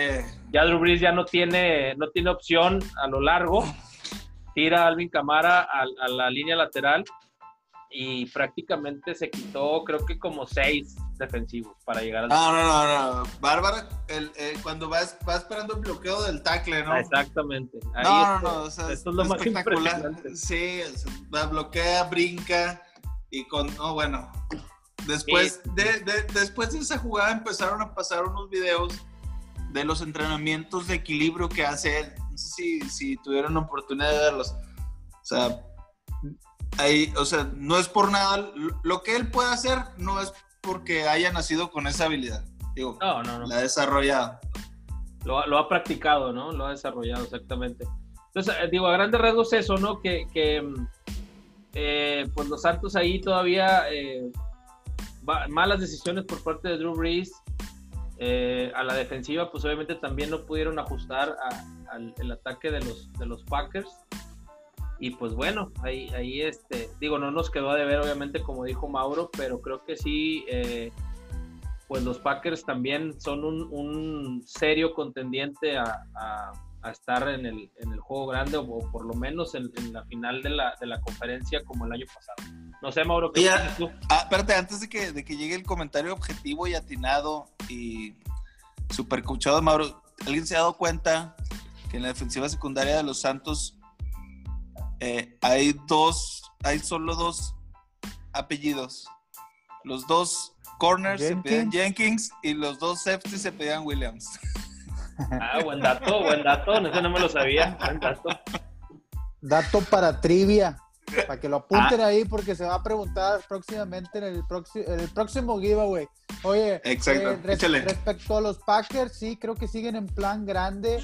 ya Drew Brees ya no tiene, no tiene opción a lo largo, tira a Alvin Camara a, a la línea lateral y prácticamente se quitó creo que como seis defensivos para llegar al... No, no, no, no. Bárbara, el, el- cuando va, va esperando el bloqueo del tackle, ¿no? Ah, Exactamente. Ahí No, no, no, o sea, esto es lo más espectacular. Sí, va, bloquea, brinca y con, no, bueno. Después, Sí. de, de- después de esa jugada empezaron a pasar unos videos de los entrenamientos de equilibrio que hace él. No sé si, si tuvieron oportunidad de verlos. O sea, ahí, o sea, no es por nada. Lo que él puede hacer no es porque haya nacido con esa habilidad. Digo, No, no, no. la ha desarrollado. Lo, ha- lo ha practicado, ¿no? Lo ha desarrollado, exactamente. Entonces, eh, digo, a grandes rasgos eso, ¿no? Que, que, mm, eh, pues los Santos ahí todavía eh, va- malas decisiones por parte de Drew Brees. Eh, a la defensiva, pues obviamente también no pudieron ajustar a- al el ataque de los, de los Packers. Y pues bueno, ahí, ahí este, digo, no nos quedó a deber, obviamente, como dijo Mauro, pero creo que sí, eh, pues los Packers también son un, un serio contendiente a, a- a estar en el, en el juego grande o, por lo menos en, en la final de la, de la conferencia como el año pasado. No sé, Mauro, ¿qué opinas tú? Ah, espérate, antes de que, de que llegue el comentario objetivo y atinado y super coachado de Mauro, ¿alguien se ha dado cuenta que en la defensiva secundaria de los Santos eh, hay dos, hay solo dos apellidos? Los dos corners se pedían Jenkins y los dos safeties se pedían Williams. Ah, buen dato, buen dato, eso no me lo sabía, buen dato. Dato para trivia, para que lo apunten Ah. ahí porque se va a preguntar próximamente en el, próximo en el próximo giveaway. Oye, Exacto, eh, res- échale. respecto a los Packers, sí, creo que siguen en plan grande.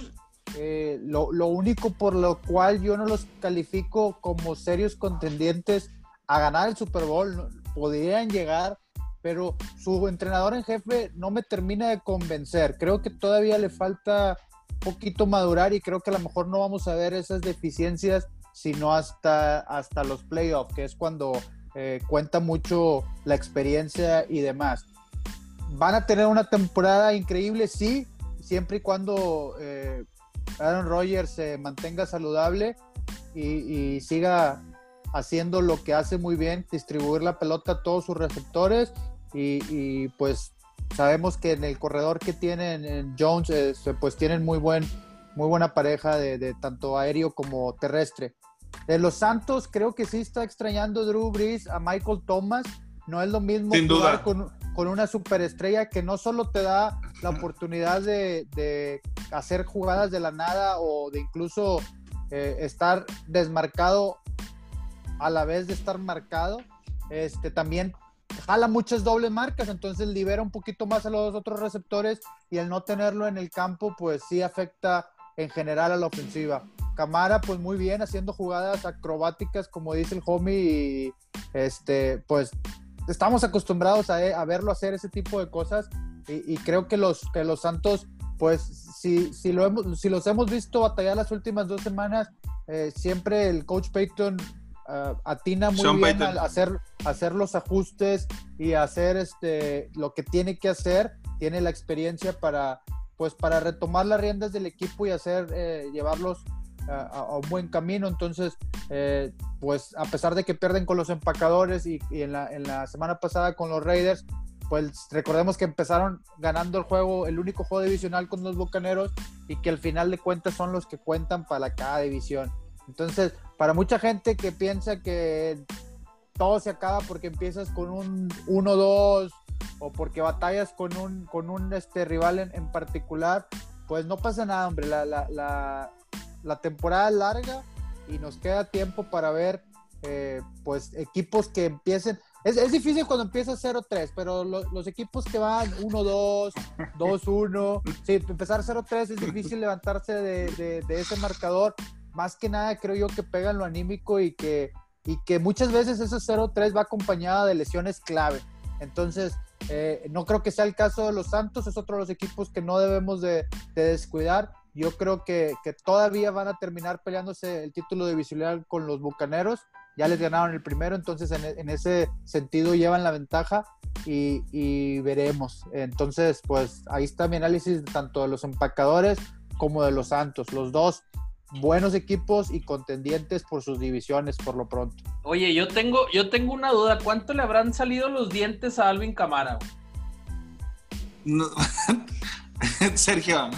Eh, lo, lo único por lo cual yo no los califico como serios contendientes a ganar el Super Bowl, podrían llegar, pero su entrenador en jefe no me termina de convencer. Creo que todavía le falta un poquito madurar y creo que a lo mejor no vamos a ver esas deficiencias sino hasta, hasta los playoffs, que es cuando eh, cuenta mucho la experiencia y demás. Van a tener una temporada increíble, sí, siempre y cuando eh, Aaron Rodgers se mantenga saludable y, y siga haciendo lo que hace muy bien, distribuir la pelota a todos sus receptores y, y, pues sabemos que en el corredor que tienen en Jones este, pues tienen muy buen muy buena pareja de, de, tanto aéreo como terrestre. De los Santos creo que sí está extrañando Drew Brees a Michael Thomas. No es lo mismo Sin jugar duda. con, con, una superestrella que no solo te da la oportunidad de, de hacer jugadas de la nada o de incluso eh, estar desmarcado a la vez de estar marcado, este, también jala muchas dobles marcas, entonces libera un poquito más a los otros receptores y el no tenerlo en el campo, pues sí afecta en general a la ofensiva. Camara, pues muy bien, haciendo jugadas acrobáticas, como dice el homie, y este, pues estamos acostumbrados a, a verlo hacer ese tipo de cosas y, y creo que los, que los Santos, pues si, si, lo hemos, si los hemos visto batallar las últimas dos semanas, eh, siempre el coach Payton uh, atina muy Sean bien Payton. a hacer, hacer los ajustes y hacer este, lo que tiene que hacer, tiene la experiencia para, pues, para retomar las riendas del equipo y hacer, eh, llevarlos a, un buen camino. Entonces, eh, pues a pesar de que pierden con los empacadores y, en, la, en, la, semana pasada con los Raiders, pues recordemos que empezaron ganando el juego, el único juego divisional con los Bucaneros y que al final de cuentas son los que cuentan para cada división. Entonces, para mucha gente que piensa que todo se acaba porque empiezas con un 1-2 o porque batallas con un, con un este, rival en, en particular, pues no pasa nada, hombre. La, la temporada es larga y nos queda tiempo para ver eh, pues equipos que empiecen. Es, es difícil cuando empiezas 0-3, pero lo, los equipos que van 1-2, 2-1, sí, empezar 0-3 es difícil levantarse de, de, de, ese marcador. Más que nada creo yo que pegan lo anímico y que, y que muchas veces ese 0-3 va acompañada de lesiones clave. Entonces, eh, no creo que sea el caso de los Santos, es otro de los equipos que no debemos de, de descuidar. Yo creo que, que, todavía van a terminar peleándose el título divisional con los Bucaneros ya les ganaron el primero, entonces en, ese sentido llevan la ventaja y, veremos. Entonces, pues ahí está mi análisis tanto de los empacadores como de los Santos, los dos buenos equipos y contendientes por sus divisiones por lo pronto. Oye, yo tengo, yo tengo una duda, ¿cuánto le habrán salido los dientes a Alvin Camara? Sergio.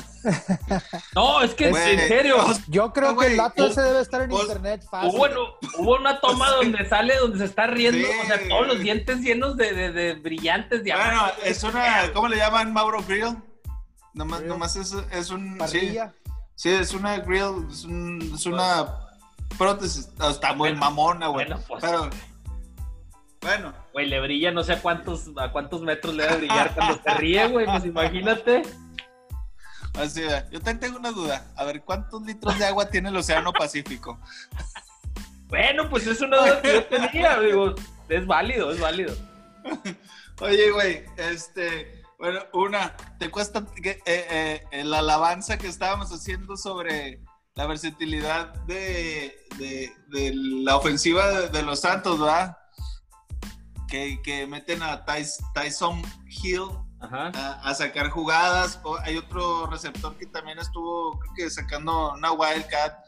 No, es que en serio. Yo creo que el dato ese debe estar en internet fácil. Hubo, hubo una toma donde sale, donde se está riendo, o sea, todos los dientes llenos de, de, brillantes diamantes. Bueno, es una, ¿cómo le llaman Mauro Grill? Nomás, nomás es, es, un. Sí, es una grill, es, es una prótesis. Está muy mamona, güey. Bueno, pues. Pero. Bueno. Güey, le brilla no sé a cuántos, a cuántos metros le debe brillar cuando se ríe, güey. Pues imagínate. Así, yo también tengo una duda. A ver, ¿cuántos litros de agua tiene el Océano Pacífico? Bueno, pues es una duda que yo tenía, digo, es válido, es válido. Oye, güey, este, bueno, una, ¿te cuesta que, eh, eh, la alabanza que estábamos haciendo sobre la versatilidad de, la ofensiva de, los Santos, ¿verdad? Que, que meten a Tyson Hill a, sacar jugadas. hay otro receptor que también estuvo, creo que sacando una Wildcat,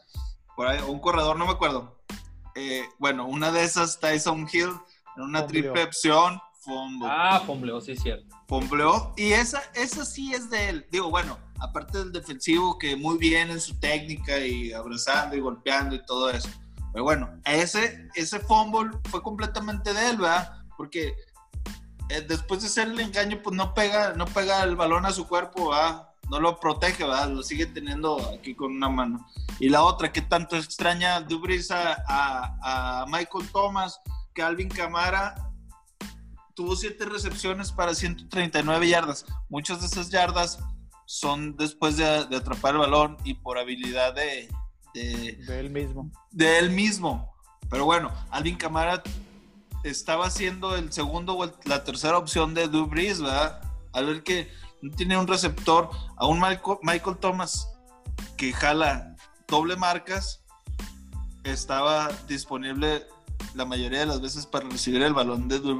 por ahí, un corredor, no me acuerdo. Eh, bueno, una de esas, Tyson Hill, en una triple opción, Ah, fombleó, sí, cierto. Fombleó, y esa, esa sí es de él. Digo, bueno, aparte del defensivo, que muy bien en su técnica y abrazando y golpeando y todo eso. Pero bueno, ese, ese fumble fue completamente de él, ¿verdad? Porque eh, después de hacer el engaño, pues no pega, no pega el balón a su cuerpo, no lo protege, ¿verdad? lo sigue teniendo aquí con una mano. Y la otra, que tanto extraña Dubris a, a, Michael Thomas, que Alvin Camara tuvo siete recepciones para 139 yardas. Muchas de esas yardas son después de, atrapar el balón y por habilidad de, de, de él mismo. De él mismo. Pero bueno, Alvin Camara estaba siendo el segundo o la tercera opción de Drew ¿verdad? Al ver que no tiene un receptor, a un Michael, Thomas que jala doble marcas, estaba disponible la mayoría de las veces para recibir el balón de Drew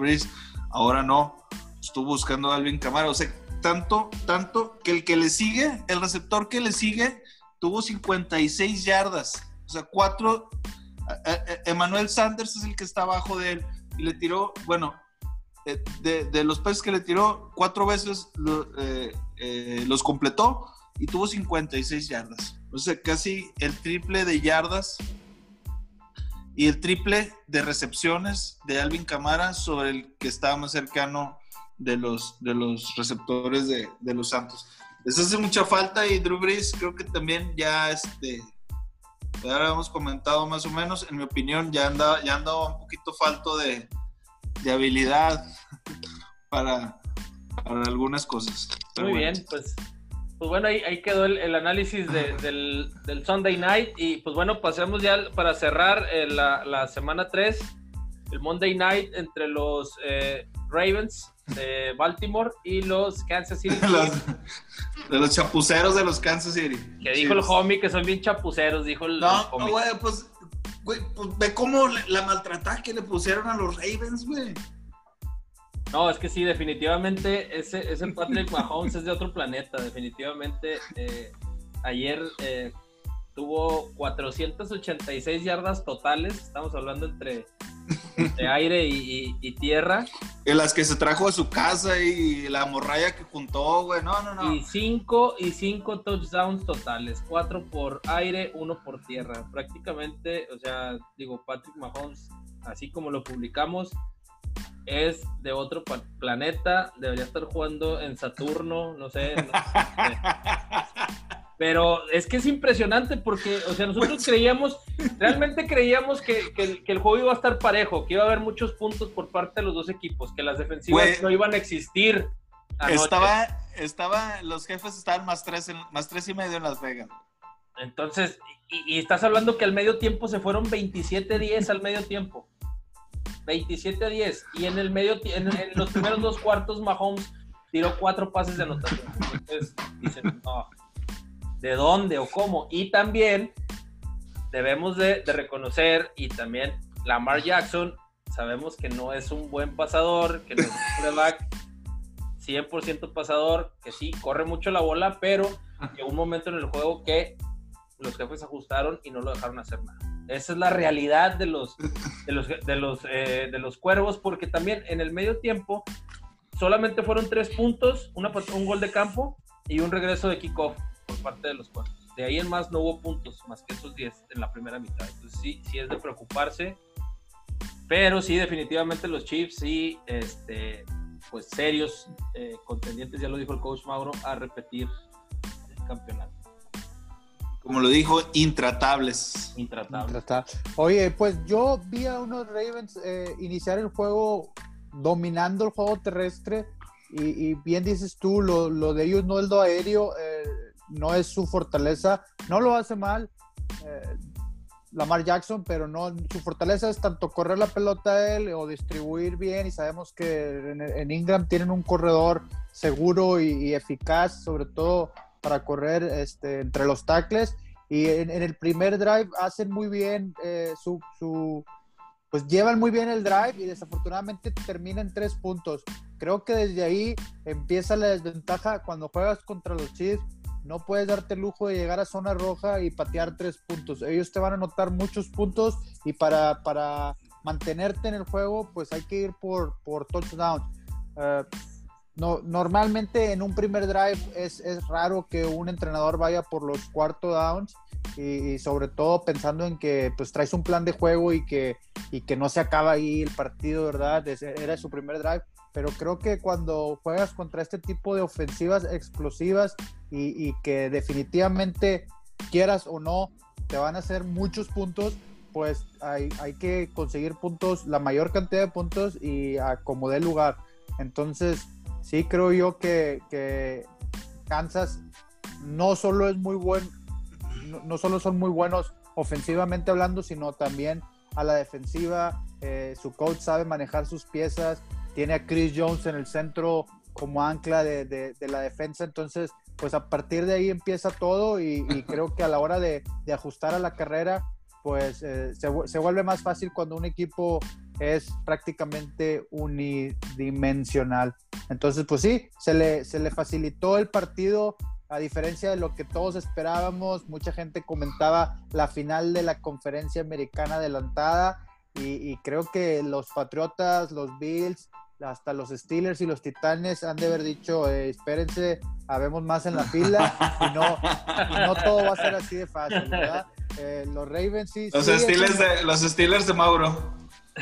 ahora no, estuvo buscando a Alvin Camara, o sea, tanto, tanto que el que le sigue, el receptor que le sigue, tuvo 56 yardas, o sea, cuatro, Emmanuel Sanders es el que está abajo de él, y le tiró, bueno, eh, de, los peces que le tiró, cuatro veces eh, eh, los completó y tuvo 56 yardas. O sea, casi el triple de yardas y el triple de recepciones de Alvin Camara sobre el que estaba más cercano de los, de los receptores de, los Santos. Les hace mucha falta y Drew Brees creo que también ya este, ya habíamos comentado más o menos, en mi opinión ya andaba, ya andaba un poquito falto de, de habilidad para, para, algunas cosas. Muy bien, pues, pues bueno, ahí, ahí quedó el, análisis del, del, Sunday Night y pues bueno, pasemos ya para cerrar eh, la, la, semana 3, el Monday Night entre los eh, Ravens de Baltimore y los Kansas City. de los chapuceros de los Kansas City. Que dijo el homie que son bien chapuceros, dijo el. No, güey, pues, güey, pues ve cómo la maltratada que le pusieron a los Ravens, güey. No, es que sí, definitivamente ese, ese Patrick Mahomes es de otro planeta, definitivamente. Eh, ayer eh, tuvo 486 yardas totales, estamos hablando entre de aire y, tierra. En las que se trajo a su casa y la morralla que juntó, güey. No, no, no. Y cinco, y cinco touchdowns totales. Cuatro por aire, uno por tierra. Prácticamente, o sea, digo, Patrick Mahomes, así como lo publicamos, es de otro planeta. Debería estar jugando en Saturno, no sé. No sé. Pero es que es impresionante porque, o sea, nosotros creíamos, realmente creíamos que, el, juego iba a estar parejo, que iba a haber muchos puntos por parte de los dos equipos, que las defensivas no iban a existir. Estaba, estaba, los jefes estaban más tres, más tres y medio en Las Vegas. Entonces, y, estás hablando que al medio tiempo se fueron 27-10 al medio tiempo. 27-10. Y en el medio, en, en los primeros dos cuartos, Mahomes tiró cuatro pases de anotación. Entonces, dicen, no de dónde o cómo. Y también debemos de, reconocer y también Lamar Jackson, sabemos que no es un buen pasador, que no es un quarterback 100% pasador, que sí, corre mucho la bola, pero llegó un momento en el juego que los jefes ajustaron y no lo dejaron hacer nada. Esa es la realidad de los, de los, de los, eh, de los cuervos, porque también en el medio tiempo solamente fueron tres puntos, un gol de campo y un regreso de kickoff por parte de los cuervos. De ahí en más no hubo puntos, más que esos 10 en la primera mitad. Entonces sí, sí es de preocuparse. Pero sí, definitivamente los Chiefs sí, este, pues serios eh, contendientes, ya lo dijo el coach Mauro, a repetir el campeonato. Como lo dijo, intratables. Intratables. Oye, pues yo vi a unos Ravens eh, iniciar el juego dominando el juego terrestre y, bien dices tú, lo, lo, de ellos no es lo aéreo, eh, no es su fortaleza, no lo hace mal. Lamar Jackson, pero no, su fortaleza es tanto correr la pelota a él o distribuir bien y sabemos que en, Ingram tienen un corredor seguro y, eficaz, sobre todo para correr este, entre los tackles y en, el primer drive hacen muy bien eh, su, su, pues llevan muy bien el drive y desafortunadamente terminan tres puntos. Creo que desde ahí empieza la desventaja cuando juegas contra los Chiefs no puedes darte el lujo de llegar a zona roja y patear tres puntos. Ellos te van a anotar muchos puntos y para, para mantenerte en el juego, pues hay que ir por, por touchdown. Eh, no, normalmente en un primer drive es, es, raro que un entrenador vaya por los cuarto downs y, sobre todo pensando en que pues traes un plan de juego y que, y que no se acaba ahí el partido, ¿verdad? Era su primer drive pero creo que cuando juegas contra este tipo de ofensivas explosivas y, que definitivamente quieras o no, te van a hacer muchos puntos, pues hay, hay que conseguir puntos, la mayor cantidad de puntos y a como dé lugar. Entonces, sí creo yo que, que Kansas no solo es muy buen, no, solo son muy buenos ofensivamente hablando, sino también a la defensiva. Eh, su coach sabe manejar sus piezas, tiene a Chris Jones en el centro como ancla de, la defensa, entonces pues a partir de ahí empieza todo y, creo que a la hora de, ajustar a la carrera pues eh, se, vuelve más fácil cuando un equipo es prácticamente unidimensional. Entonces pues sí, se le, se le facilitó el partido a diferencia de lo que todos esperábamos, mucha gente comentaba la final de la conferencia americana adelantada y, y creo que los Patriotas, los Bills, hasta los Steelers y los Titanes han de haber dicho, eh, espérense, habemos más en la fila y no, no todo va a ser así de fácil, ¿verdad? Eh, los Ravens sí. Los, Steelers de, los Steelers de Mauro.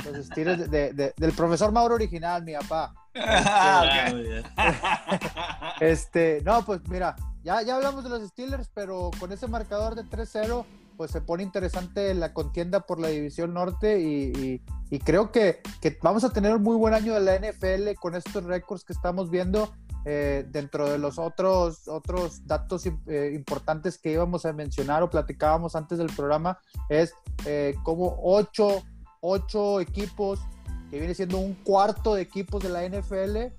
Los Steelers de, del profesor Mauro original, mi papá. Ah, este, no, pues mira, ya, ya hablamos de los Steelers, pero con ese marcador de 3-0 pues se pone interesante la contienda por la división norte y, creo que, vamos a tener un muy buen año de la NFL con estos récords que estamos viendo. Eh, dentro de los otros, otros datos eh, importantes que íbamos a mencionar o platicábamos antes del programa, es eh, como ocho, ocho equipos, que viene siendo un cuarto de equipos de la NFL,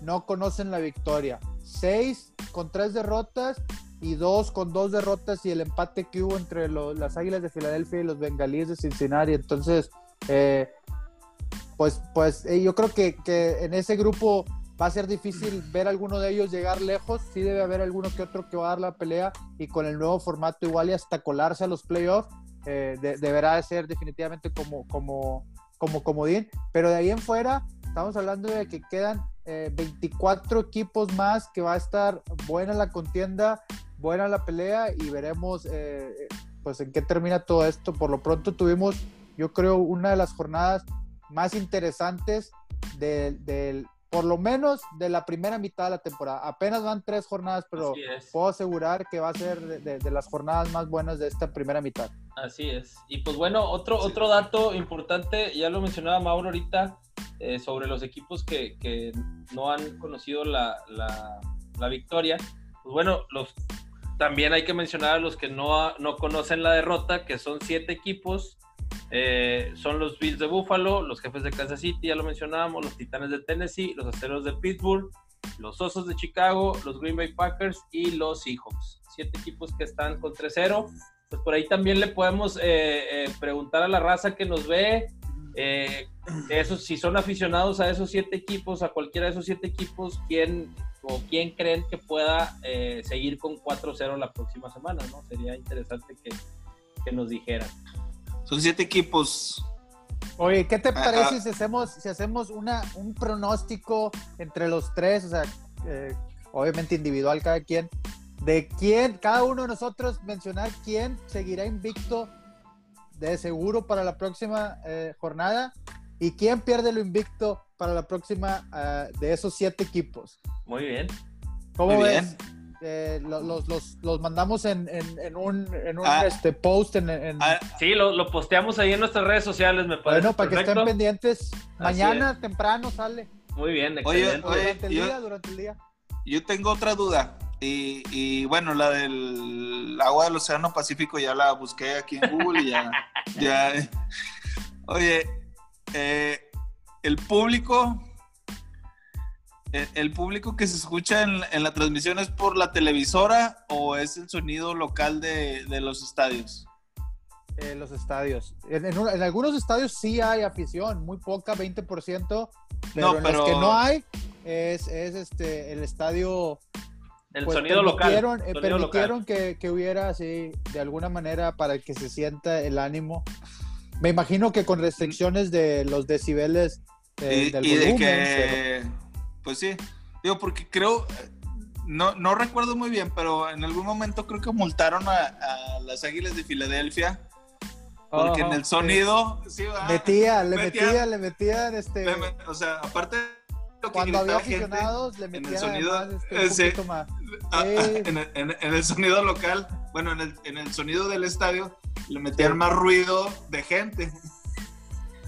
no conocen la victoria. Seis con tres derrotas y dos con dos derrotas y el empate que hubo entre las Águilas de Filadelfia y los Bengalíes de Cincinnati. Entonces, eh, pues, pues eh, yo creo que, que, en ese grupo va a ser difícil ver alguno de ellos llegar lejos. Sí debe haber alguno que otro que va a dar la pelea y con el nuevo formato igual y hasta colarse a los playoffs. Eh, deberá de ser definitivamente como, como, como comodín. Pero de ahí en fuera, estamos hablando de que quedan 24 equipos más que va a estar buena la contienda buena la pelea y veremos eh, pues en qué termina todo esto. Por lo pronto tuvimos, yo creo, una de las jornadas más interesantes del, por lo menos de la primera mitad de la temporada. Apenas van tres jornadas, pero puedo asegurar que va a ser de, las jornadas más buenas de esta primera mitad. Así es. Y pues bueno, otro, otro dato importante, ya lo mencionaba Mauro ahorita, eh, sobre los equipos que, que no han conocido la, la, la victoria. Pues bueno, los también hay que mencionar a los que no, no conocen la derrota, que son siete equipos. Eh, son los Bills de Buffalo, los jefes de Kansas City, ya lo mencionábamos, los Titanes de Tennessee, los Aceros de Pittsburgh, los Osos de Chicago, los Green Bay Packers y los Seahawks. Siete equipos que están con 3-0. Pues por ahí también le podemos eh, eh, preguntar a la raza que nos ve Eh, esos, si son aficionados a esos siete equipos, a cualquiera de esos siete equipos, ¿quién o quién creen que pueda eh, seguir con 4-0 la próxima semana? ¿no? Sería interesante que, que nos dijeran. Son siete equipos. Oye, ¿qué te Ah, parece ah. si hacemos, si hacemos una, un pronóstico entre los tres? O sea, eh, obviamente individual cada quien. De quién, cada uno de nosotros mencionar quién seguirá invicto de seguro para la próxima eh, jornada y quién pierde lo invicto para la próxima eh, de esos siete equipos. Muy bien. ¿Cómo Muy ves? Eh, lo- los, los- los mandamos en, en- en un, en un, Ah. este, post en, en- Ah, Sí, lo, lo posteamos ahí en nuestras redes sociales, me parece. bueno para que perfecto. estén pendientes. Mañana temprano sale. Muy bien, Oye, excelente. oye, durante el yo- día, durante el día. yo tengo otra duda. Y, y, bueno, la del agua del Océano Pacífico ya la busqué aquí en Google y ya. ya. Oye, eh, el público. El, el público que se escucha en, en la transmisión es por la televisora o es el sonido local de, de los estadios? Eh, los estadios. En, en un- en algunos estadios sí hay afición, muy poca, 20%, pero No, en pero- los que no hay es, es este el estadio. El pues, sonido local. permitieron, eh, sonido permitieron local. que, que hubiera así, de alguna manera, para que se sienta el ánimo. Me imagino que con restricciones de los decibeles eh, y, del y de que, pues sí, digo, porque creo, no, no recuerdo muy bien, pero en algún momento creo que multaron a, a las Águilas de Filadelfia, porque en el sonido, sí, va. Metía, le metían, le metían este. le met- o sea, aparte de que cuando había gente, aficionados, le en el metían sonido, además, este, eh, sí. poquito más. ah, en, el, en- en el sonido local, bueno, en el, en el sonido del estadio, le metían Sí. más ruido de gente.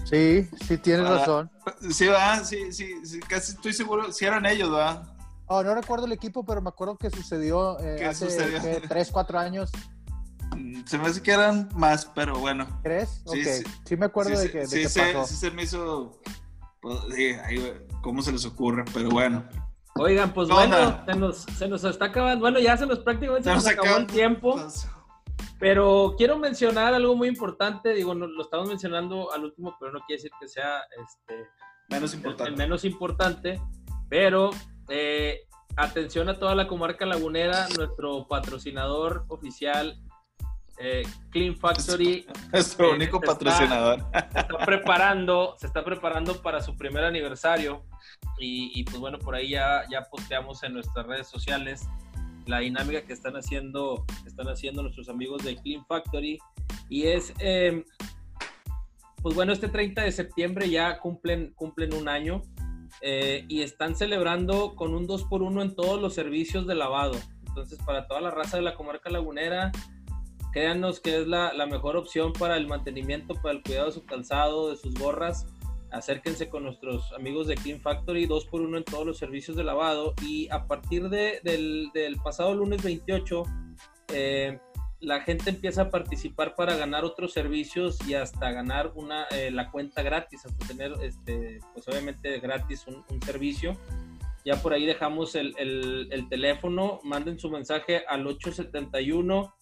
Sí, sí, tienes Ah. razón. Sí, va, sí, sí, sí, casi estoy seguro, si eran ellos, ¿verdad? Oh, no recuerdo el equipo, pero me acuerdo que sucedió eh, ¿Qué hace sucedió? ¿qué? tres, cuatro años. Mm, Se me hace que eran más, pero bueno. ¿Crees? Sí, ok. sí. Sí, me acuerdo de que, de sí que se, pasó. sí se me hizo. pues, sí, ahí, ¿Cómo se les ocurre? Pero bueno. Oigan, pues ¿Qué bueno, se nos, se nos está acabando. Bueno, ya se nos prácticamente se nos acabó el tiempo. Pero quiero mencionar algo muy importante. Digo, no- lo estamos mencionando al último, pero no quiere decir que sea este, menos el, importante. el menos importante. Pero eh, atención a toda la comarca lagunera, nuestro patrocinador oficial, eh, Clean Factory, Nuestro eh, único está- patrocinador. se está preparando, se está preparando para su primer aniversario. Y, pues bueno, por ahí ya, ya posteamos en nuestras redes sociales la dinámica que están haciendo, están haciendo nuestros amigos de Clean Factory. Y es, eh, pues bueno, este 30 de septiembre ya cumplen, cumplen un año eh, y están celebrando con un 2x1 en todos los servicios de lavado. Entonces, para toda la raza de la comarca lagunera, créanos que es la mejor opción para el mantenimiento, para el cuidado de su calzado, de sus gorras. Acérquense con nuestros amigos de Clean Factory, 2x1 en todos los servicios de lavado. Y a partir de- del, pasado lunes 28, eh, la gente empieza a participar para ganar otros servicios y hasta ganar una, eh, la cuenta gratis, hasta tener, este, pues obviamente gratis un, servicio. Ya por ahí dejamos el- el teléfono, manden su mensaje al 871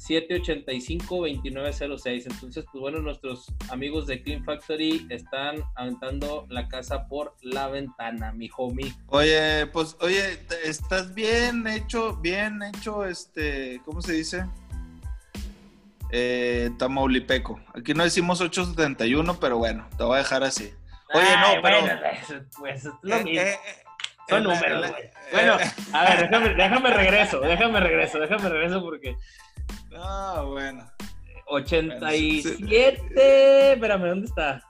785-2906. Entonces, pues bueno, nuestros amigos de Clean Factory están aventando la casa por la ventana, mi homie. Oye, pues, oye, estás bien hecho, bien hecho, este, ¿cómo se dice? Eh, Tamaulipeco. Aquí no decimos 871, pero bueno, te voy a dejar así. Oye, Ay, no, pero- bueno, pues, pues es lo Eh, mismo. eh, eh, Son la- números, güey. eh, Bueno, a ver, déjame, déjame regreso, déjame regreso, déjame regreso porque Ah, bueno. 87, espérame, ¿dónde está?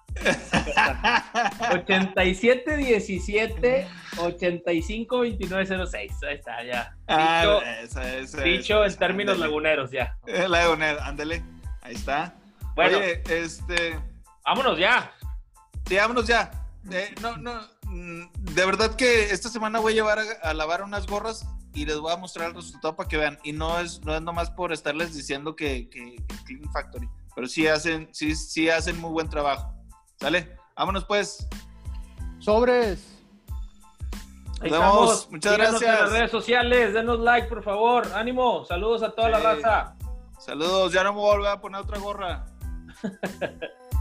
Acá está. 87 17 85 29 06. Ahí está, ya. Ah, Dicho, esa, esa, dicho esa, en términos laguneros, ya. Eh, Lagunero, ándale. Ahí está. Bueno, Oye, este. vámonos ya. Sí, vámonos ya. Eh, no, no. Mm, De verdad que esta semana voy a llevar a, a lavar unas gorras y les voy a mostrar el resultado para que vean. Y no es, no es nomás por estarles diciendo que, que, que Clean Factory, pero sí hacen, sí, sí hacen muy buen trabajo. ¿Sale? Vámonos pues. Sobres. Nos vemos. Muchas Síganos gracias. en las redes sociales, denos like, por favor. Ánimo. Saludos a toda la raza. Saludos. Ya no me voy a volver a poner otra gorra.